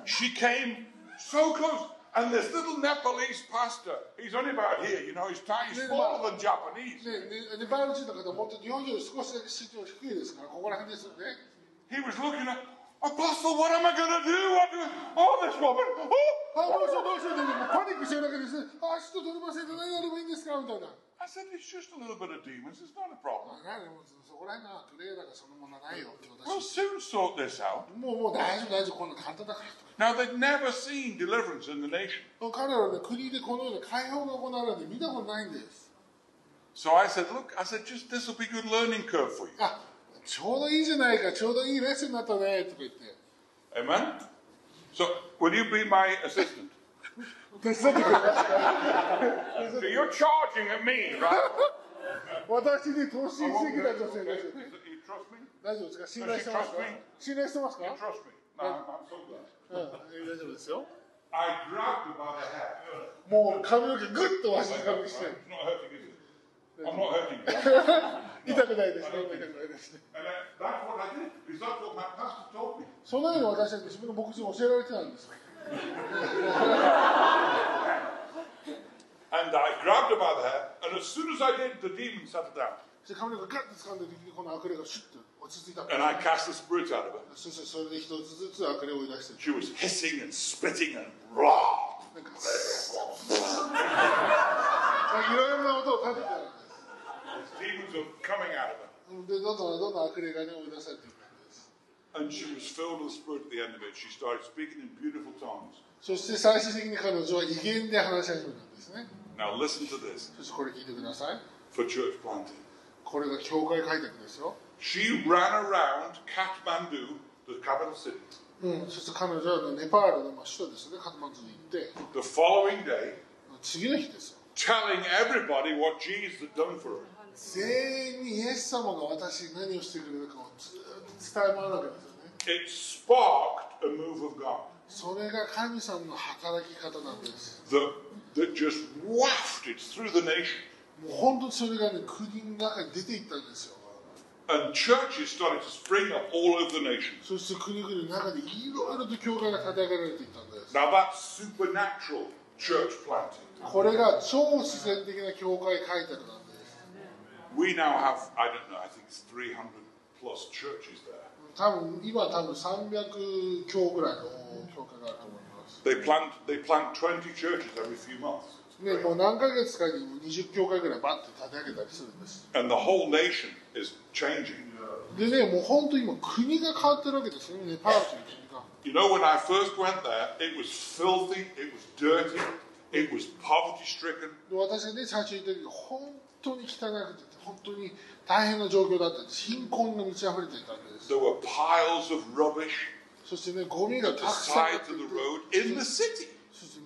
she came so close. And this little Nepalese pastor, he's only about here, you know, he's tiny, he's smaller than Japanese. ねねネパール人の方もっと日本人より少しだけ身長低いですからここら辺ですよね He was looking at, Apostle, what am I going to do? What do oh, this woman, oh. あどうしようどうしようでもうパニックしてるだけですねあちょっと取れませんと何やればいいんですかみたいな I said, it's just a little bit of demons, it's not a problem. 何でもそこら辺のクレーだからそのものはないよって We'll 私 soon sort this out. もうもう大丈夫大丈夫こんな簡単だからと Now, they'd never seen deliverance in the nation. 彼らはね国でこのような解放が行われるの見たことないんです So I said, look, I said, just this will be good learning curve for you. あちょうどいいじゃないかちょうどいいレッスンになったねとか言って Amen? So, will you be my assistant? *laughs* 手伝ってくれますか *laughs* *laughs* 私に突進してきた女性です。大丈夫ですか？信頼してますか？もう髪の毛グッとわしづかみして。*laughs* 痛くないですね。痛な。そのように私たち自分の牧場を教えられてたんです。*laughs* And I grabbed her by the hair, and as soon as I did, the demon settled down. そして髪の毛ガッと掴んでこの悪霊がシュッと落ち着いた And I cast the spirit out of her. そしてそれで一つずつ悪霊を追い出して She was hissing and spitting and raw. なんかいろいろな音を立ててたんで Demons were coming out of her. すでどんどんどんどん悪霊がね追い出されていく And she was filled with the Spirit at the end of it. She started speaking in beautiful tongues. そして最終的に彼女は威厳で話し始めたんですね Now listen to this そしてこれ聞いてください for church planting. これが教会開拓ですよ She ran around Kathmandu, the capital city. うん、そして彼女はネパールのまあ首都ですねカトマンズに行って The following day, 次の日ですよ telling everybody what Jesus had done for her. 全員にイエス様が私に何をしてくれるかをずっと伝え回るわけですよね It sparked a move of God それが神様の働き方なんです that, that just wafted through the nation. もう本当にそれがね国の中に出ていったんですよ And churches started to spring up all over the nation. そして国々の中でいろいろと教会が立て上げられていったんです Now that's supernatural church planting. これが超自然的な教会開拓なんです We now have, I don't know, I think it's 300 plus churches there. 多分今多分300教ぐらいの教会があると思います They plant, they plant 20 churches every few months. ね、もう何ヶ月かに20教会ぐらいバッて立て上げたりするんです And the whole nation is changing. でねもう本当に今国が変わってるわけですよねネパールという国が You know, when I first went there, it was filthy, it was dirty, it was poverty stricken. で私がね最初に言った時本当に汚くて本当に大変な状況だったんです貧困が満ち溢れていたんです There were piles of rubbish そしてねゴミが at た the くさんあ sides って of the road In the city.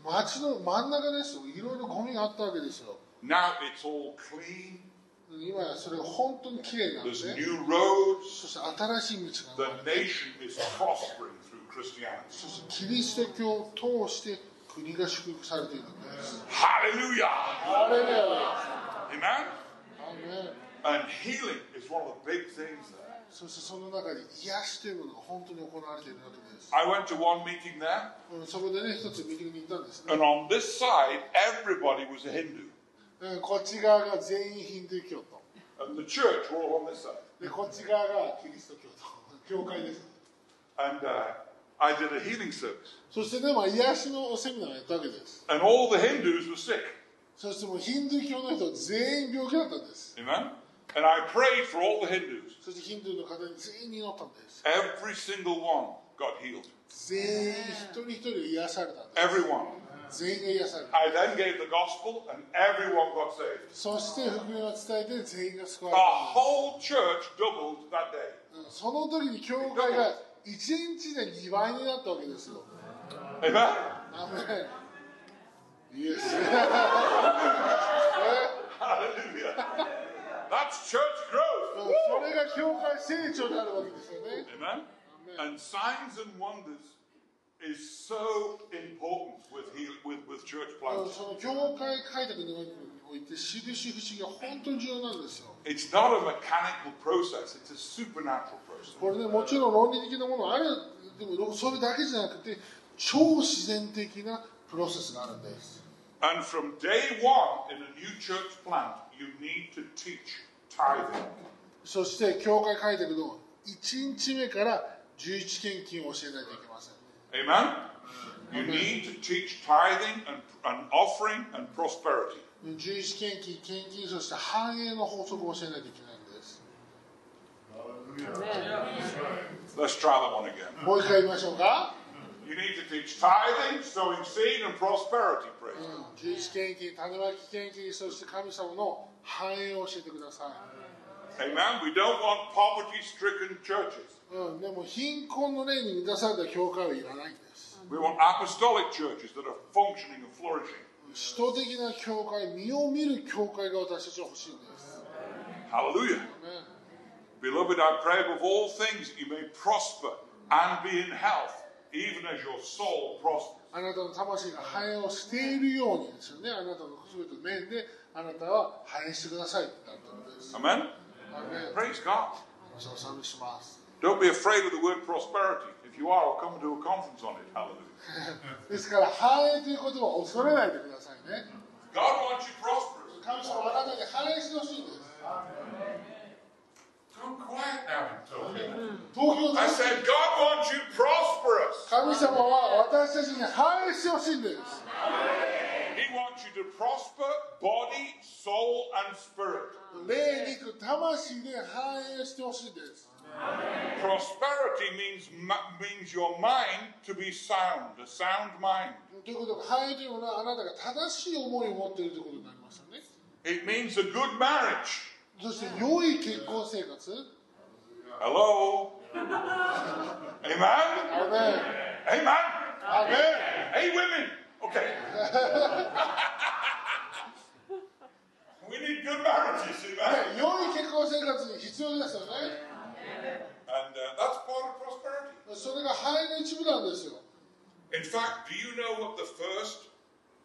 街の真ん中ですよいろいろゴミがあったわけですよ Now it's all clean. 今やそれが本当に綺麗なんで There's すね new roads. そして新しい道が生 The nation is prospering through Christianity. そしてキリスト教を通して国が祝福されているんです Hallelujah. あれだよ Amen. アーメン And healing is one of the big things there. そしてその中に癒しというものが本当に行われているわけです、I went to one meeting there, うんそこでね一つミーティングに行ったんですね and on this side, everybody was a Hindu. うんこっち側が全員ヒンドゥー教徒 And the church were all on this side. でこっち側がキリスト教徒教会です And uh, I did a healing service. そしてね、まあ、癒しのセミナーをやったわけです And all the Hindus were sick. そしてもうヒンドゥー教の人全員病気だったんです Amen. And I prayed for all the Hindus. そしてヒンドゥーの方に全員に祈ったんです Every single one got healed. 全員一人一人癒されたんです Everyone. 全員が癒された I then gave the gospel, and everyone got saved. そして福音を伝えて全員が救わ The れ whole church doubled that day. た、うんその時に教会が1日で2倍になったわけですよ Amen. アメンイエスね Hallelujah. *laughs* *laughs* That's church うん growth. それが教会成長になるわけですよね Amen. And signs and wonders is so important with heal, with, with church うん planting. その教会開拓において印不思議は本当に重要なんですよ It's not a mechanical process, it's a supernatural process. これねもちろん論理的なものあるでもそれだけじゃなくて超自然的なプロセスがあるんです And from day one in a new church plant, you need to teach tithing. そして教会開拓の1日目から11献金を教えないといけません Amen? You need to teach tithing and, and offering and prosperity. 11献金献金そして繁栄の法則を教えないといけないんです Let's try that one again. もう一回言いましょうか、You need to teach tithing, sowing seed, and prosperity. Praise う God. ん、11献金種まき献金そして神様の繁栄を教えてくださ Amen? We don't want poverty stricken churches. い、うん、でも貧困の例に満たされた教会はいらないんです We want apostolic churches that are functioning and flourishing. 使徒的な教会身を見る教会が私たちは欲しいんです、Hallelujah. ね Beloved, I pray above all things that you may prosper and be in health, even as your soul prospers. あなたの魂が繁栄をしているようにですよねあなたの全ての面であなたは繁栄してくださいってなってるんです Amen? アーメン Praise God. Don't be afraid of the word prosperity. If you are, I'll come to a conference on it. Hallelujah. ですから繁栄ということは恐れないでくださいね God wants you prosperous. 神様はあなたに繁栄してほしいんです Go quiet now. 東京 I で said, God wants you prosperous. 神様は私たちに繁栄してほしいんです He wants you to prosper body, soul, and spirit. 霊肉魂で繁栄してほしいんです Prosperity means ma- means your mind to be sound, a sound mind. ということで繁栄というのはあなたが正しい思いを持っているということになりますよね It means a good marriage. そして良い結婚生活 Hello. Amen. アーメン Amen. アーメン Hey, women. Okay. we need good marriages, amen? 良い結婚生活に必要ですよね。And uh, that's part of prosperity. それが繁栄の一部なんですよ。In fact, do you know what the first,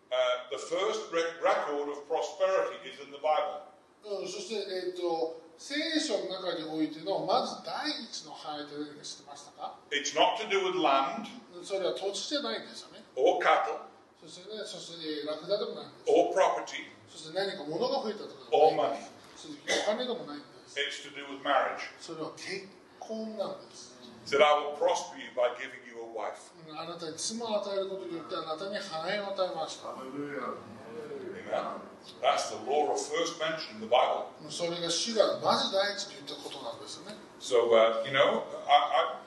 uh, the first record of prosperity is in the Bible? うん、そして、えっ、ー、と、聖書の中においてのまず第一の繁栄というのを知ってましたか It's not to do with land. それは土地じゃないんですよね。Or cattle. そしてねそして、えーラクダでもないんです or property そして何か物が増えたとかで or もない money. そしてお金でもないんです It's to do with marriage. それは結婚なんです、He said, I will prosper you by giving you a wife. うんあなたに妻を与えることによってあなたに繁栄を与えました. Amen. That's the law of first mention in the Bible. それが主がまず第一に言ったことなんですよね So, uh, you know, I, I,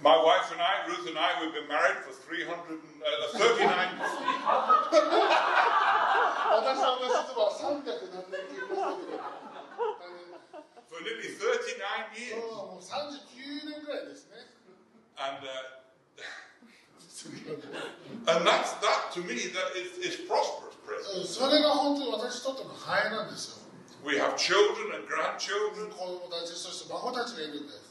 my wife and I, Ruth and I, we've been married for 300 and, uh, 39, 私の実は300何年結婚してる for nearly 39 years. もう39年ぐらいですね And, uh, and that's, that to me, that is, is prosperous. うんそれが本当に私にとっての繁栄なんですよ We have children and grandchildren, 子供たちそして孫たちがいるんです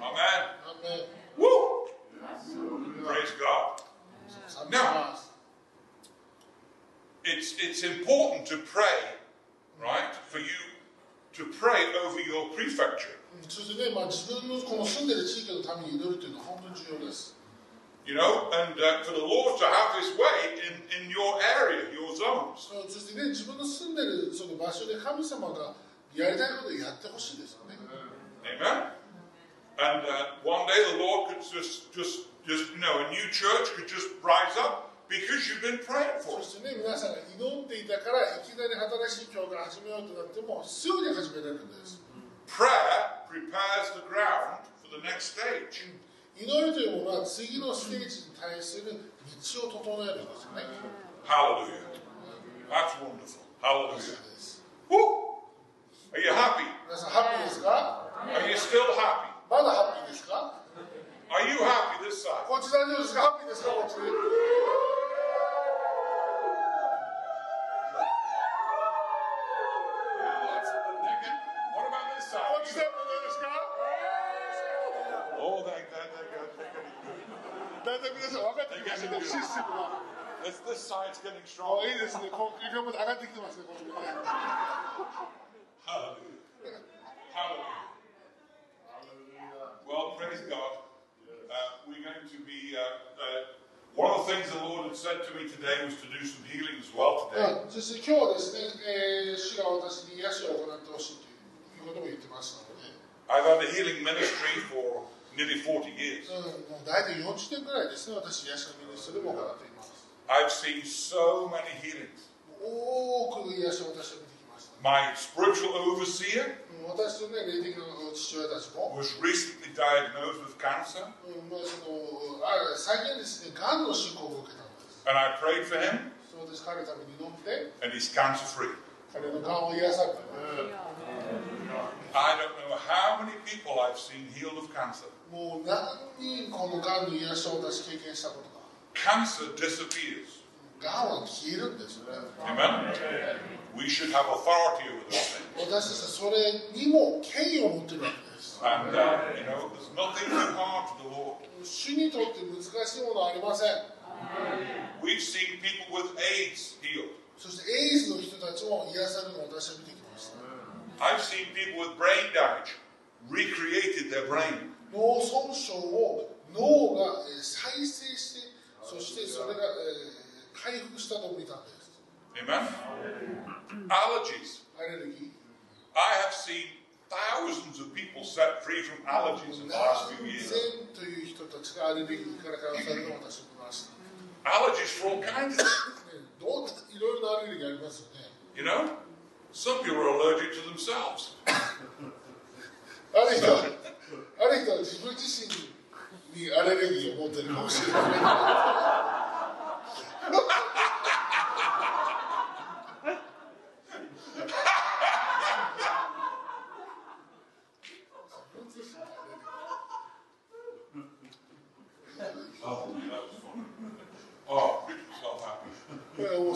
Amen. Woo! Praise God. Now, it's, it's important to pray, right, for you to pray over your prefecture. You know, and uh, for the Lord to have His way in, in your area, your zones. Amen. And uh, one day the Lord could just, just, just, you know, a new church could just rise up because you've been praying for そ it. してね、皆さんが祈っていたから、いきなり新しい教会始めようとなっても、すぐに始められるんです。 Prayer prepares the ground for the next stage. 祈りというものは次のステージに対する道を整えるんですよね。 Hallelujah. That's wonderful. そう Hallelujah. です。 Woo! Are you happy? 皆さん、ハッピーですか Are you still happy? まだハッピーですか Are you happy this side? こっち大丈夫ですかハッピーですかこっち。 What about this こ side? っち大丈夫ですか Oh, they, they, they, they, 大体皆さん分かってきましたね、システムが。 This, this side's getting あ stronger. いいですね、こう今まで上がってきてますね、こっちもね。 Hallelujah. Hallelujah. Well, praise God. Uh, we're going to be. Uh, uh, one of the things the Lord had said to me today was to do some healing as well today. うん、そして今日はですね、えー、主が私に癒しを行ってほしいということも言ってましたので、 I've had a healing ministry for nearly 40 years. うん、もう大体40年ぐらいですね、私、癒しのミニストでも行っています。 I've seen so many healings. 多くの癒しを私は見てきました。 My spiritual overseer was recently diagnosed with cancer. And I prayed for him. And he's cancer free. I don't know how many people I've seen healed of cancer. Cancer disappears. Amen. We should have authority over those things. 私たちはそれにも権威を持っているわけです。And, uh, you know, there's nothing too hard for the Lord. 主にとって難しいものはありません。We've seen people with AIDS healed. そしてエイズの人たちも癒されるのを私は見てきました。I've seen people with brain damage recreated their brain. 脳損傷を脳がえー再生して、そしてそれが、えー回復したと見たんです。Amen. Allergies. アレルギ I have seen thousands of people set free from allergies in the last few years. allergies for all kinds of things. you know? Some people are allergic to themselves. so, *laughs*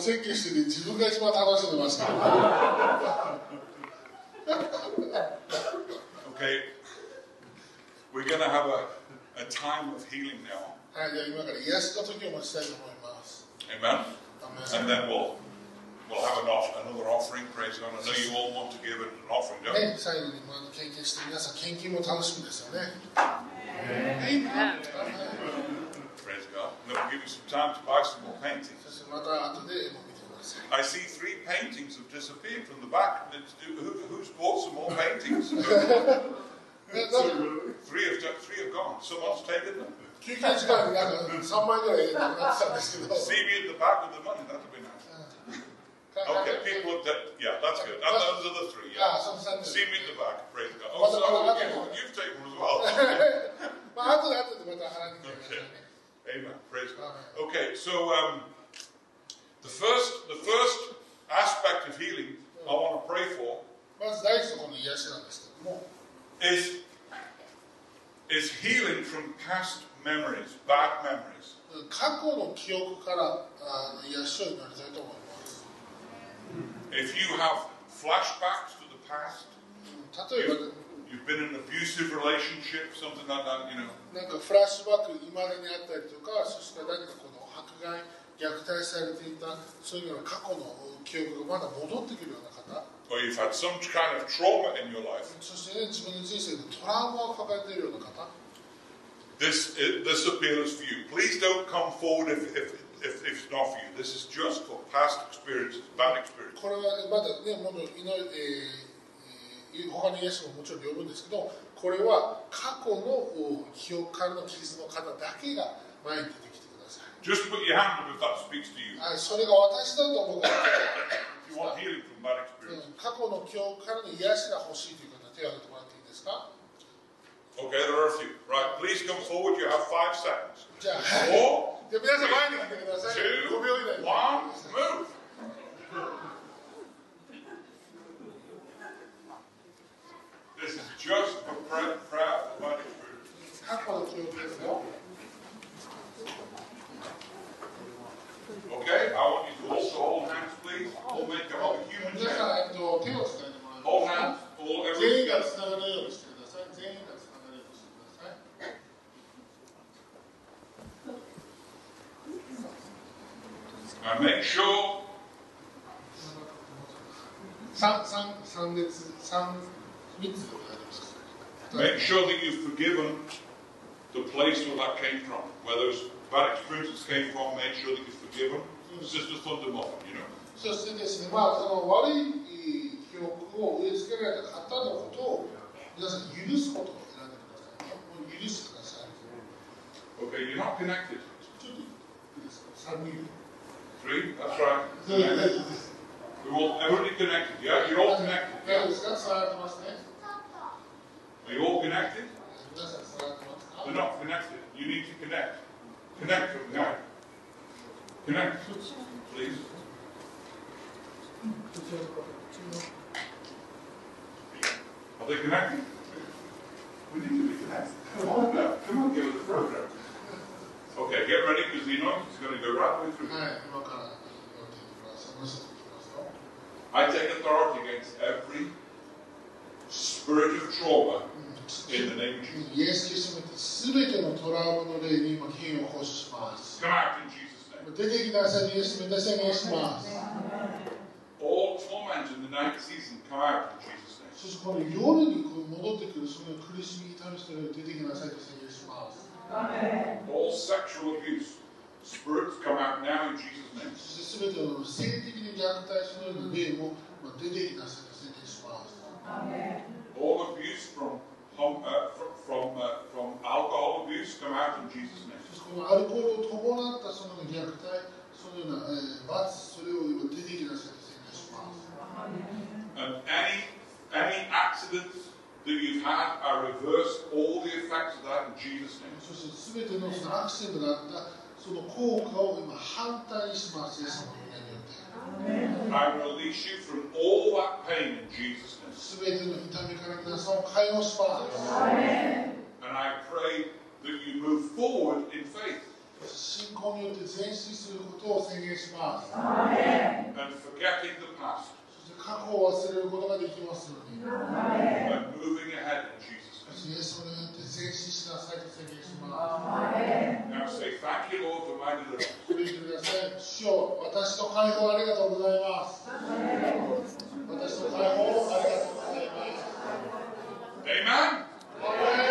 る人は、ある人は自分自身にアレルギーを持ってるかもしれない。 宣言してて自分が一番楽しんでました*laughs* けど Okay, we're going to have a, a time of healing now. はい、じゃあ今から癒しの時を待ちたいと思います。 Amen. アメン And then we'll we'll have an off, another offering. Praise God. I know you all want to give an offering, don't you? ね、最後にまあ献金して皆さん献金も楽しみですよね。 Amen. that will give you some time to buy some more paintings. I see three paintings have disappeared from the back. Who, who's bought some more paintings? *laughs* three, have, three have gone. Someone's taken them. See me at the back with the money. That'll be nice. *laughs* Okay, people have that. Yeah, that's good. And those are the three. Yeah. See me at the back. Praise God. Oh, so you, you've taken one as well. *laughs* okay. Amen. Praise God. Okay, so um, the first the first aspect of healing I want to pray for is, is healing from past memories, bad memories. Uh, hmm. If you have flashbacks to the past, hmm you've been in an abusive relationship, something like that, you know, なんかフラッシュバック、いまだにあったりとか、そして何かこの迫害、虐待されていた、そういうような過去の記憶がまだ戻ってくるような方、 or you've had some kind of trauma in your life, そしてね、自分の人生でトラウマを抱えているような方、 this this appeal is for you. Please don't come forward if, if, if, if it's not for you. This is just for past experiences, bad experiences. これはまだね、もの祈り、えーえー 他のイエスももちろん呼ぶんですけどこれは過去の記憶からの傷の方だけが前に出てきてください。それが私だと思う。*laughs* 過去の記憶からの癒しが欲しいという方手を挙げてもらっていいですか？Okay, there are a few. Right, *laughs* just for proud money. I Okay, I want you to also hold hands, please. We'll make a whole human chain. Hold hands, hold everything together. And make sure 3, 3, 3月、3 Make sure that you've forgiven the place where that came from. Where those bad experiences came from, make sure that you've forgiven. Sister Thundermoth, you know. Să se снимал за вали и его искали Okay, you're not connected. Three, that's right. *laughs* We will everybody connected. Yeah, you're all connected. Yeah. Are you all connected? We're not connected. You need to connect. Connect from now. Connect, please. Are they connected? We need to be connected. Come on now. Come on, give us a program. Okay, get ready because the anointing is going to go right way through. てきなさい、イエスにお願いします。All torment in the night season, come out in Jesus' name. そしてこの夜にこう戻ってくるその苦しみ、痛みというのを出てきなさいと宣言します。All sexual abuse, spirits come out now in Jesus' name. そしてすべての性的に虐待するような霊もまあ出てきなさいと宣言します。All abuse from from uh, fr- from, uh, from alcohol abuse, come out in Jesus' name. このアルコールを伴ったその虐待、そのような、えー、罰、それを今出てきなさいと宣言します。 And any any accidents that you've had, I reverse all the effects of that in Jesus' name. そしてすべてのそのアクシデントがあったその効果を今反対にします。イエス様の皆によって。 I release you from all that pain in Jesus' name. すべての痛みから皆さんを解放します。 And I pray that you move forward in faith. 信仰によって前進することを宣言します。そして過去を忘れることができますように。イエスをよって前進しなさいと宣言します。ごめんください。主よ私と解放ありがとうございます。私と解放ありがとうございます。Amen? Amen.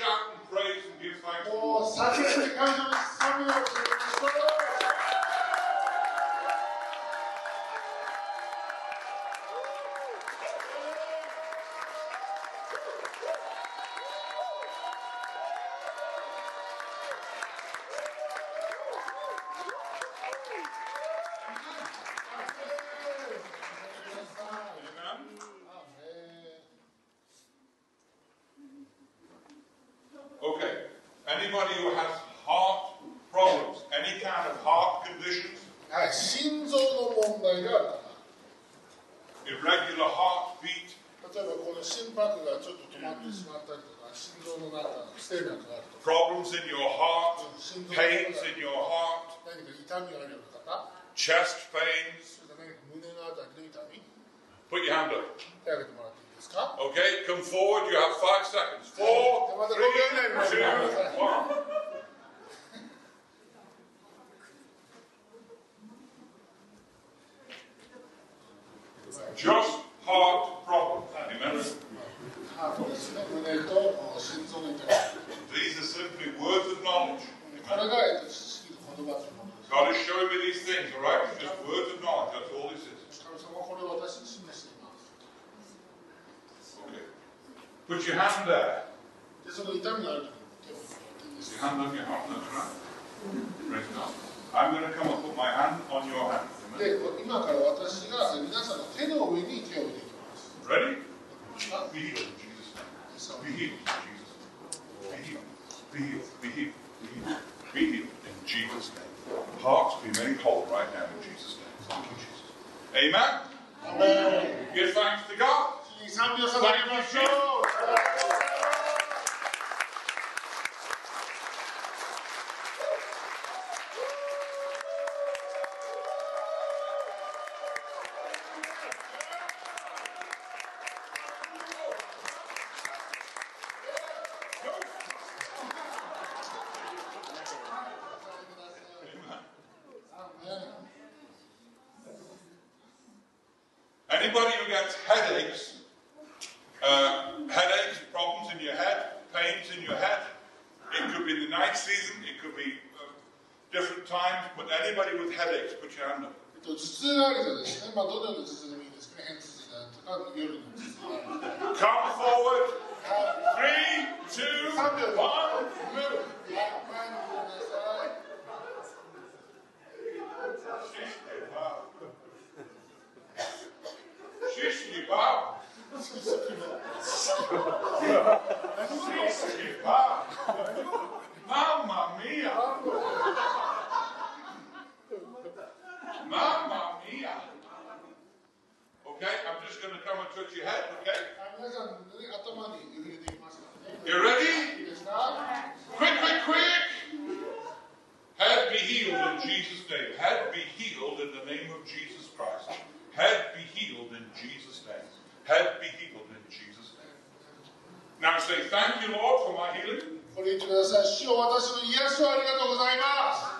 Amen. praise and give thanks. Oh, chest pains. Put your hand up. Okay, come forward. You have five seconds. Four, three, two, one. Help be healed in Jesus' name. Now say, Thank you, Lord, for my healing. コリントに優しい主を私の癒しをありがとうございます。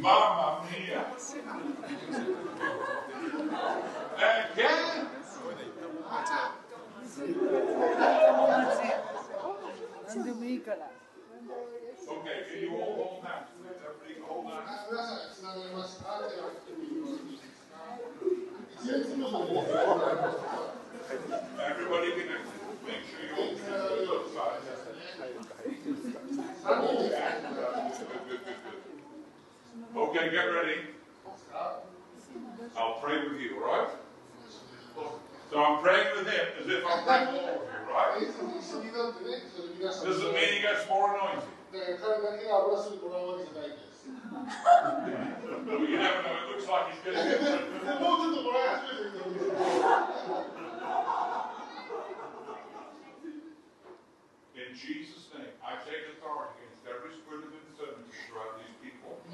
Mama. Okay, get ready. I'll pray with you, all right? So I'm praying with him as if I'm praying with all of you, right? Doesn't mean he gets more anointing. you never know. It looks like he's going to In Jesus' name, I take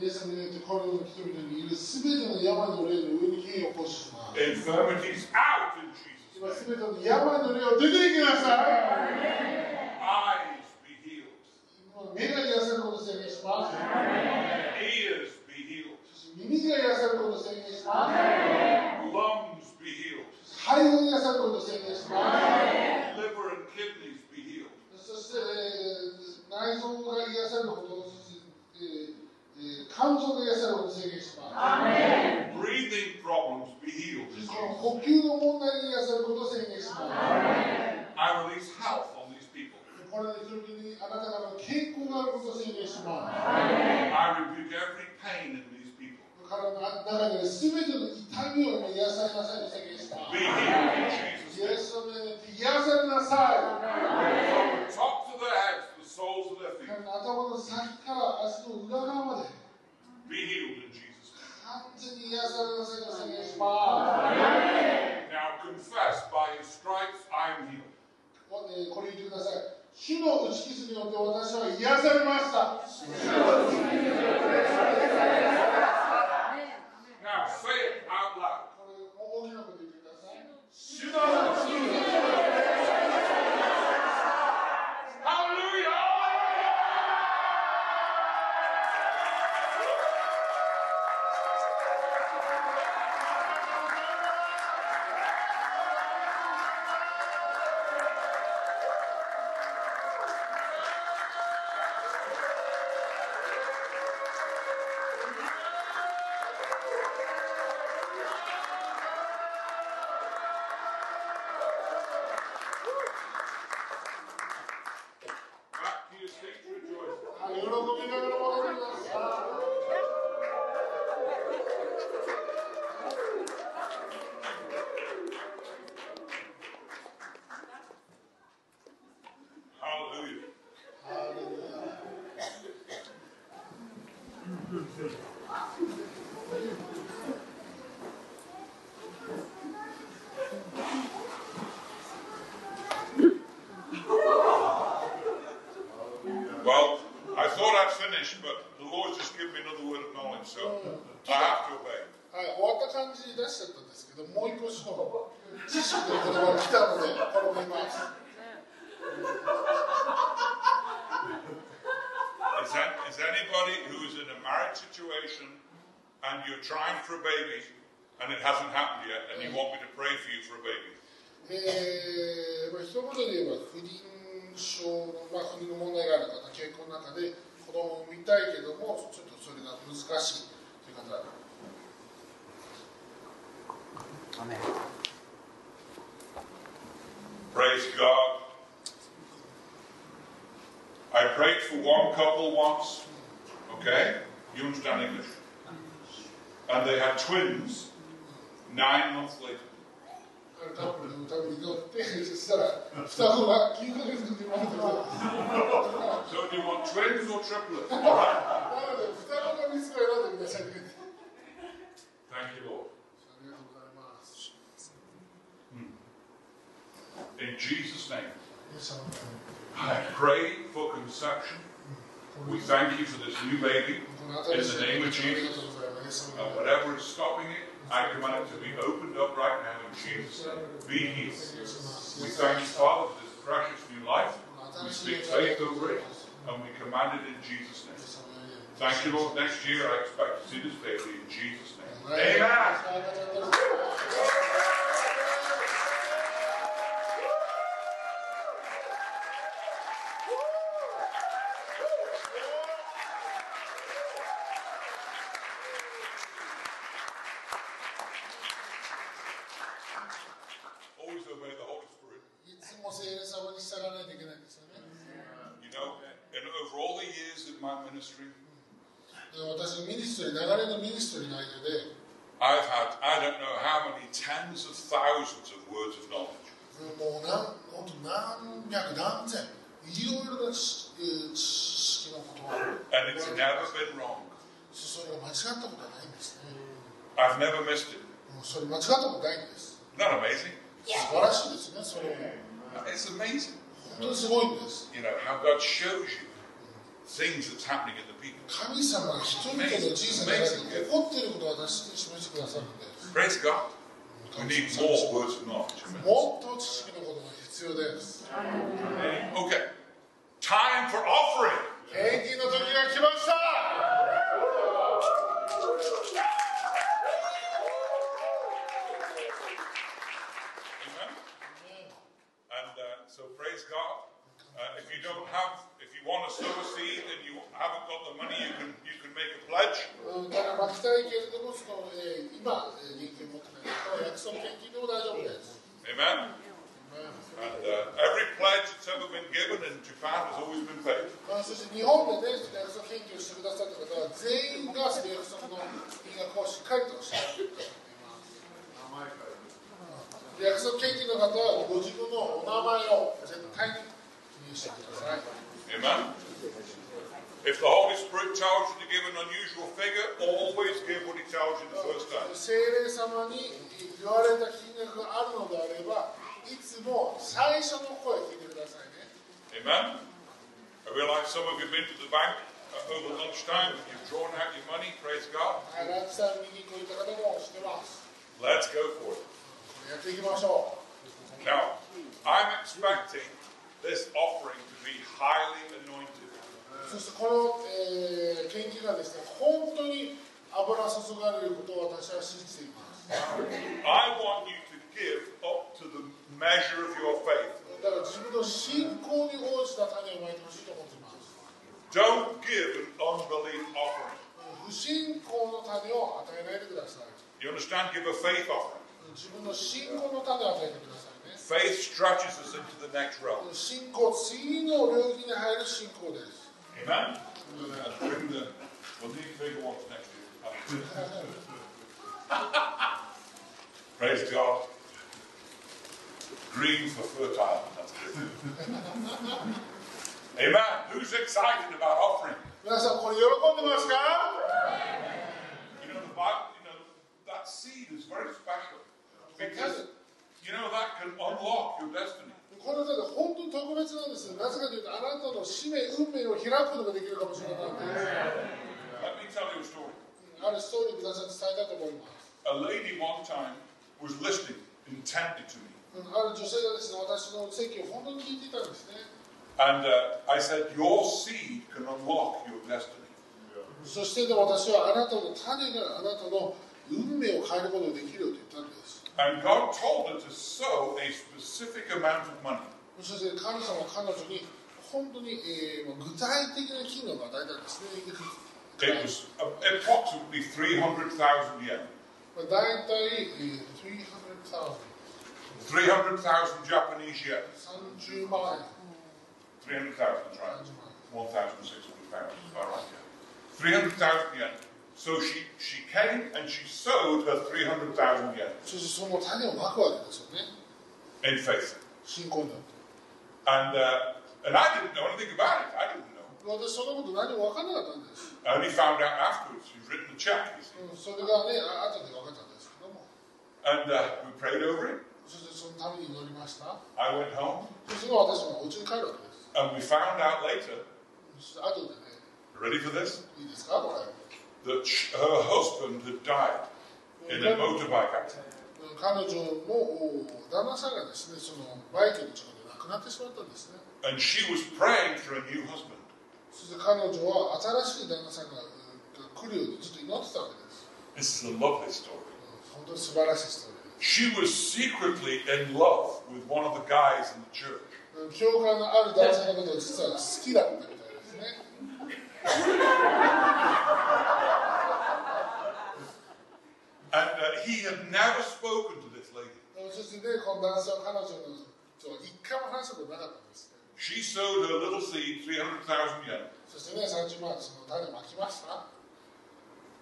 イエスによってこの人々にいるすべての病の霊の上に権威を起こします。Infirmities out in Jesus' 今.すべての病の霊を出ていきなさい。Eyes be healed. 今目が癒されることを宣言します。Ears be healed. 耳が癒されることを宣言します。Lungs be healed. 肺が癒されることを宣言します。Liver and kidneys be healed. そして、えー内臓が癒されること、そして、えーえー肝臓が癒されることを宣言します。Breathing problems be healed. 呼吸の問題が癒されることを宣言します。I release health on these people. この人々にあなた方の健康があることを宣言します。I rebuke every pain in these people. 体の中で全ての痛みを今癒されなさいと宣言します。Be healed in Jesus' name. 癒されなさ the top of their heads to soles of their い。feet. 頭の先から足の裏側まで Be healed in Jesus' name. 完全に癒されなさいと宣言します。Now confess by his stripes I am healed. えーこれ言ってください。主の打ちキスによって私は癒されました。Jesus' name. I pray for conception. We thank you for this new baby in the name of Jesus. And whatever is stopping it, I command it to be opened up right now in Jesus' name. Be healed. We thank you, Father, for this precious new life. We speak faith over it, and we command it in Jesus' name. Thank you, Lord. Next year, I expect to see this baby in Jesus' name. Amen. Amen. ったことはないんですね I've never missed it. もうそれ間違ったことないんです Isn't that amazing? 素晴らしいですねそれも It's amazing. 本当にすごいんです You know, how God shows you things that's happening in the people. 神様が人々の人生の中で起こっていることを私に示してくださるんです Praise God. We need more words of knowledge. もっと知識のことが必要です Okay. Time for offering. 献金の時が来ました Amen. And uh, so praise God. Uh, if you don't have, if you want to sow a seed and you haven't got the money, you can you can make a pledge. うんだから巻きたいけれどもその、えー今、えー、現金持ってない方は約束献金でも大丈夫です Amen? And uh, every pledge that's ever been given in Japan has always been paid. まあ、そして日本でね、約束献金をしてくださった方は全員がその約束の金額をしっかりとしています。約束献金の方はご自分のお名前を絶対に記入してください。Amen. If the Holy Spirit tells you to give an unusual figure, always give what He tells you the first time. Amen? I realize some of you have been to the bank uh, over lunchtime and you've drawn out your money. Praise God. Let's go for it. Now, I'm expecting this offering to be highly anointed. そしてこの、えー、研究がですね、本当に油注がれることを私は信じています。だから自分の信仰に応じた種をまいてほしいと思っています。Don't give an unbelief offering. 不信仰の種を与えないでください。You understand? Give a faith offering. 自分の信仰の種を与えてください。Faith stretches us into the next realm. 信仰、次の領域に入る信仰です。Amen? I'm going to bring the, we'll need bigger ones next year. *laughs* Praise God. Green for fertile. That's good. Amen. Who's excited about offering? You know, the Bible, you know, that seed is very special because, you know, that can unlock your destiny. こ本当に特別なんです。なぜかというと、あなたの使命、運命を開くことができるかもしれないんです。あるストーリーを皆さんに伝えたいと思います。A lady one time was listening intently to me. 女性がですね、私の説教を本当に聞いていたんですね。And uh, I said, Your seed can unlock your destiny. そしてで私はあなたの種があなたの運命を変えることができるよと言ったんです。And God told her to sow a specific amount of money. そして神様は彼女に本当に、えー具体的な金額を与えたんですね。 It was uh, approximately 300,000 yen. まあ、大体、えー、300,000 300,000 Japanese yen. 30万円。 300,000, that's right. 30万円 1,600 pounds. All right, yeah. 300,000 yen. So she, she came and she sowed her 300,000 yen そしてその種をまくわけですよね。 in faith. 信仰によって。 And, uh, and I didn't know anything about it. I didn't know. 私そんなこと何も分からなかったんです。 I only found out afterwards. She's written a check, you see. うん、それがね、あ後で分かったんですけども。 And uh, we prayed over it. そしてそのために祈りました。 I went home. そして私もお家に帰るわけです。 And we found out later, そして後でね、 ready for this? いいですか、これ。 That her husband had died in a motorbike accident. 彼女の旦那さんがですね、そのバイクの事故で亡くなってしまったんですね。And she was praying for a new husband. そして彼女は新しい旦那さんがうん来るようにずっと祈ってたわけです。This is a lovely story. うん本当に素晴らしいストーリー。She was secretly in love with one of the guys in the church. うん教会のある男性のことを実は好きだったみたいですね。he had never spoken to this lady. うんそしてね、この男性は彼女のと一回も話したことなかったんですね。 She sowed her little seed, 300,000 yen. そしてね、30万その種まきました。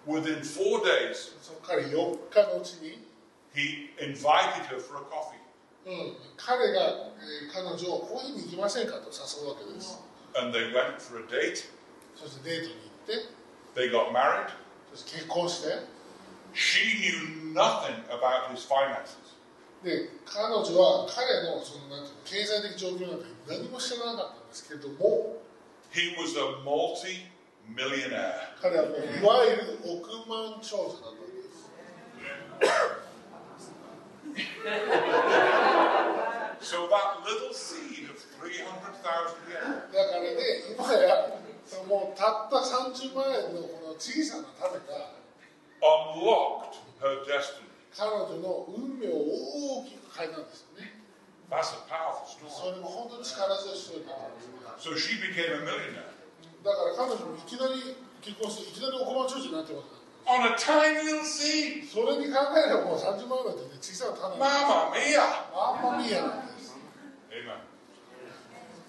within four days, その彼4日のうちに、 he invited her for a coffee. うん、彼が、えー彼女をコーヒーに行きませんかと誘うわけです。 And they went for a date. そしてデートに行って、 They got married. そして結婚して、 She knew nothing about his finances. で彼女は彼のそのなんていうの経済的状況なんて何も知らなかったんですけども、He was a multi-millionaire. 彼はもういわゆる億万長者だったんです。*laughs* So that little seed of 300,000 yen だからね、今やそのもうたった30万円のこの小さな種が unlocked her destiny. 彼女の運命を大きく変えたんですよね。 That's a powerful そ story. れも本当に力強いストーリーだったんですよ。 So she became a millionaire だから彼女もいきなり結婚していきなり億万長者になってます。 on a tiny little seed. それに考えればもう30万円なんてね、小さな種なんです Mamma mia! あんま見えないんです。 Amen.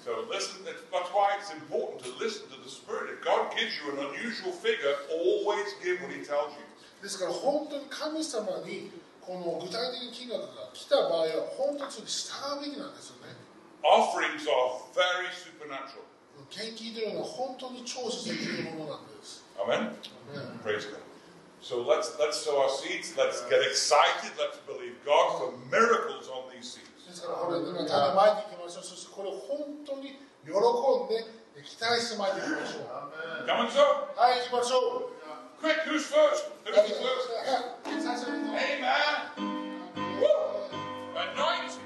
So listen, that's that's why it's important to listen to the Spirit. If God gives you an unusual figure, always give what He tells you. ですから本当に神様にこの具体的金額が来た場合は本当にそれに従うべきなんですよね。Offerings are very supernatural. 献金というのは本当に超自然的なものなんです。Amen. ね Praise God. So let's let's sow our seeds. Let's get excited. Let's believe God for miracles on these seeds. ですからこれ今種まいていきましょう。そしてこれを本当に喜んで期待してまいていきましょう。Come and sow. はい、行きましょう。Quick, who's first? Who's first? Amen. Woo! Anoint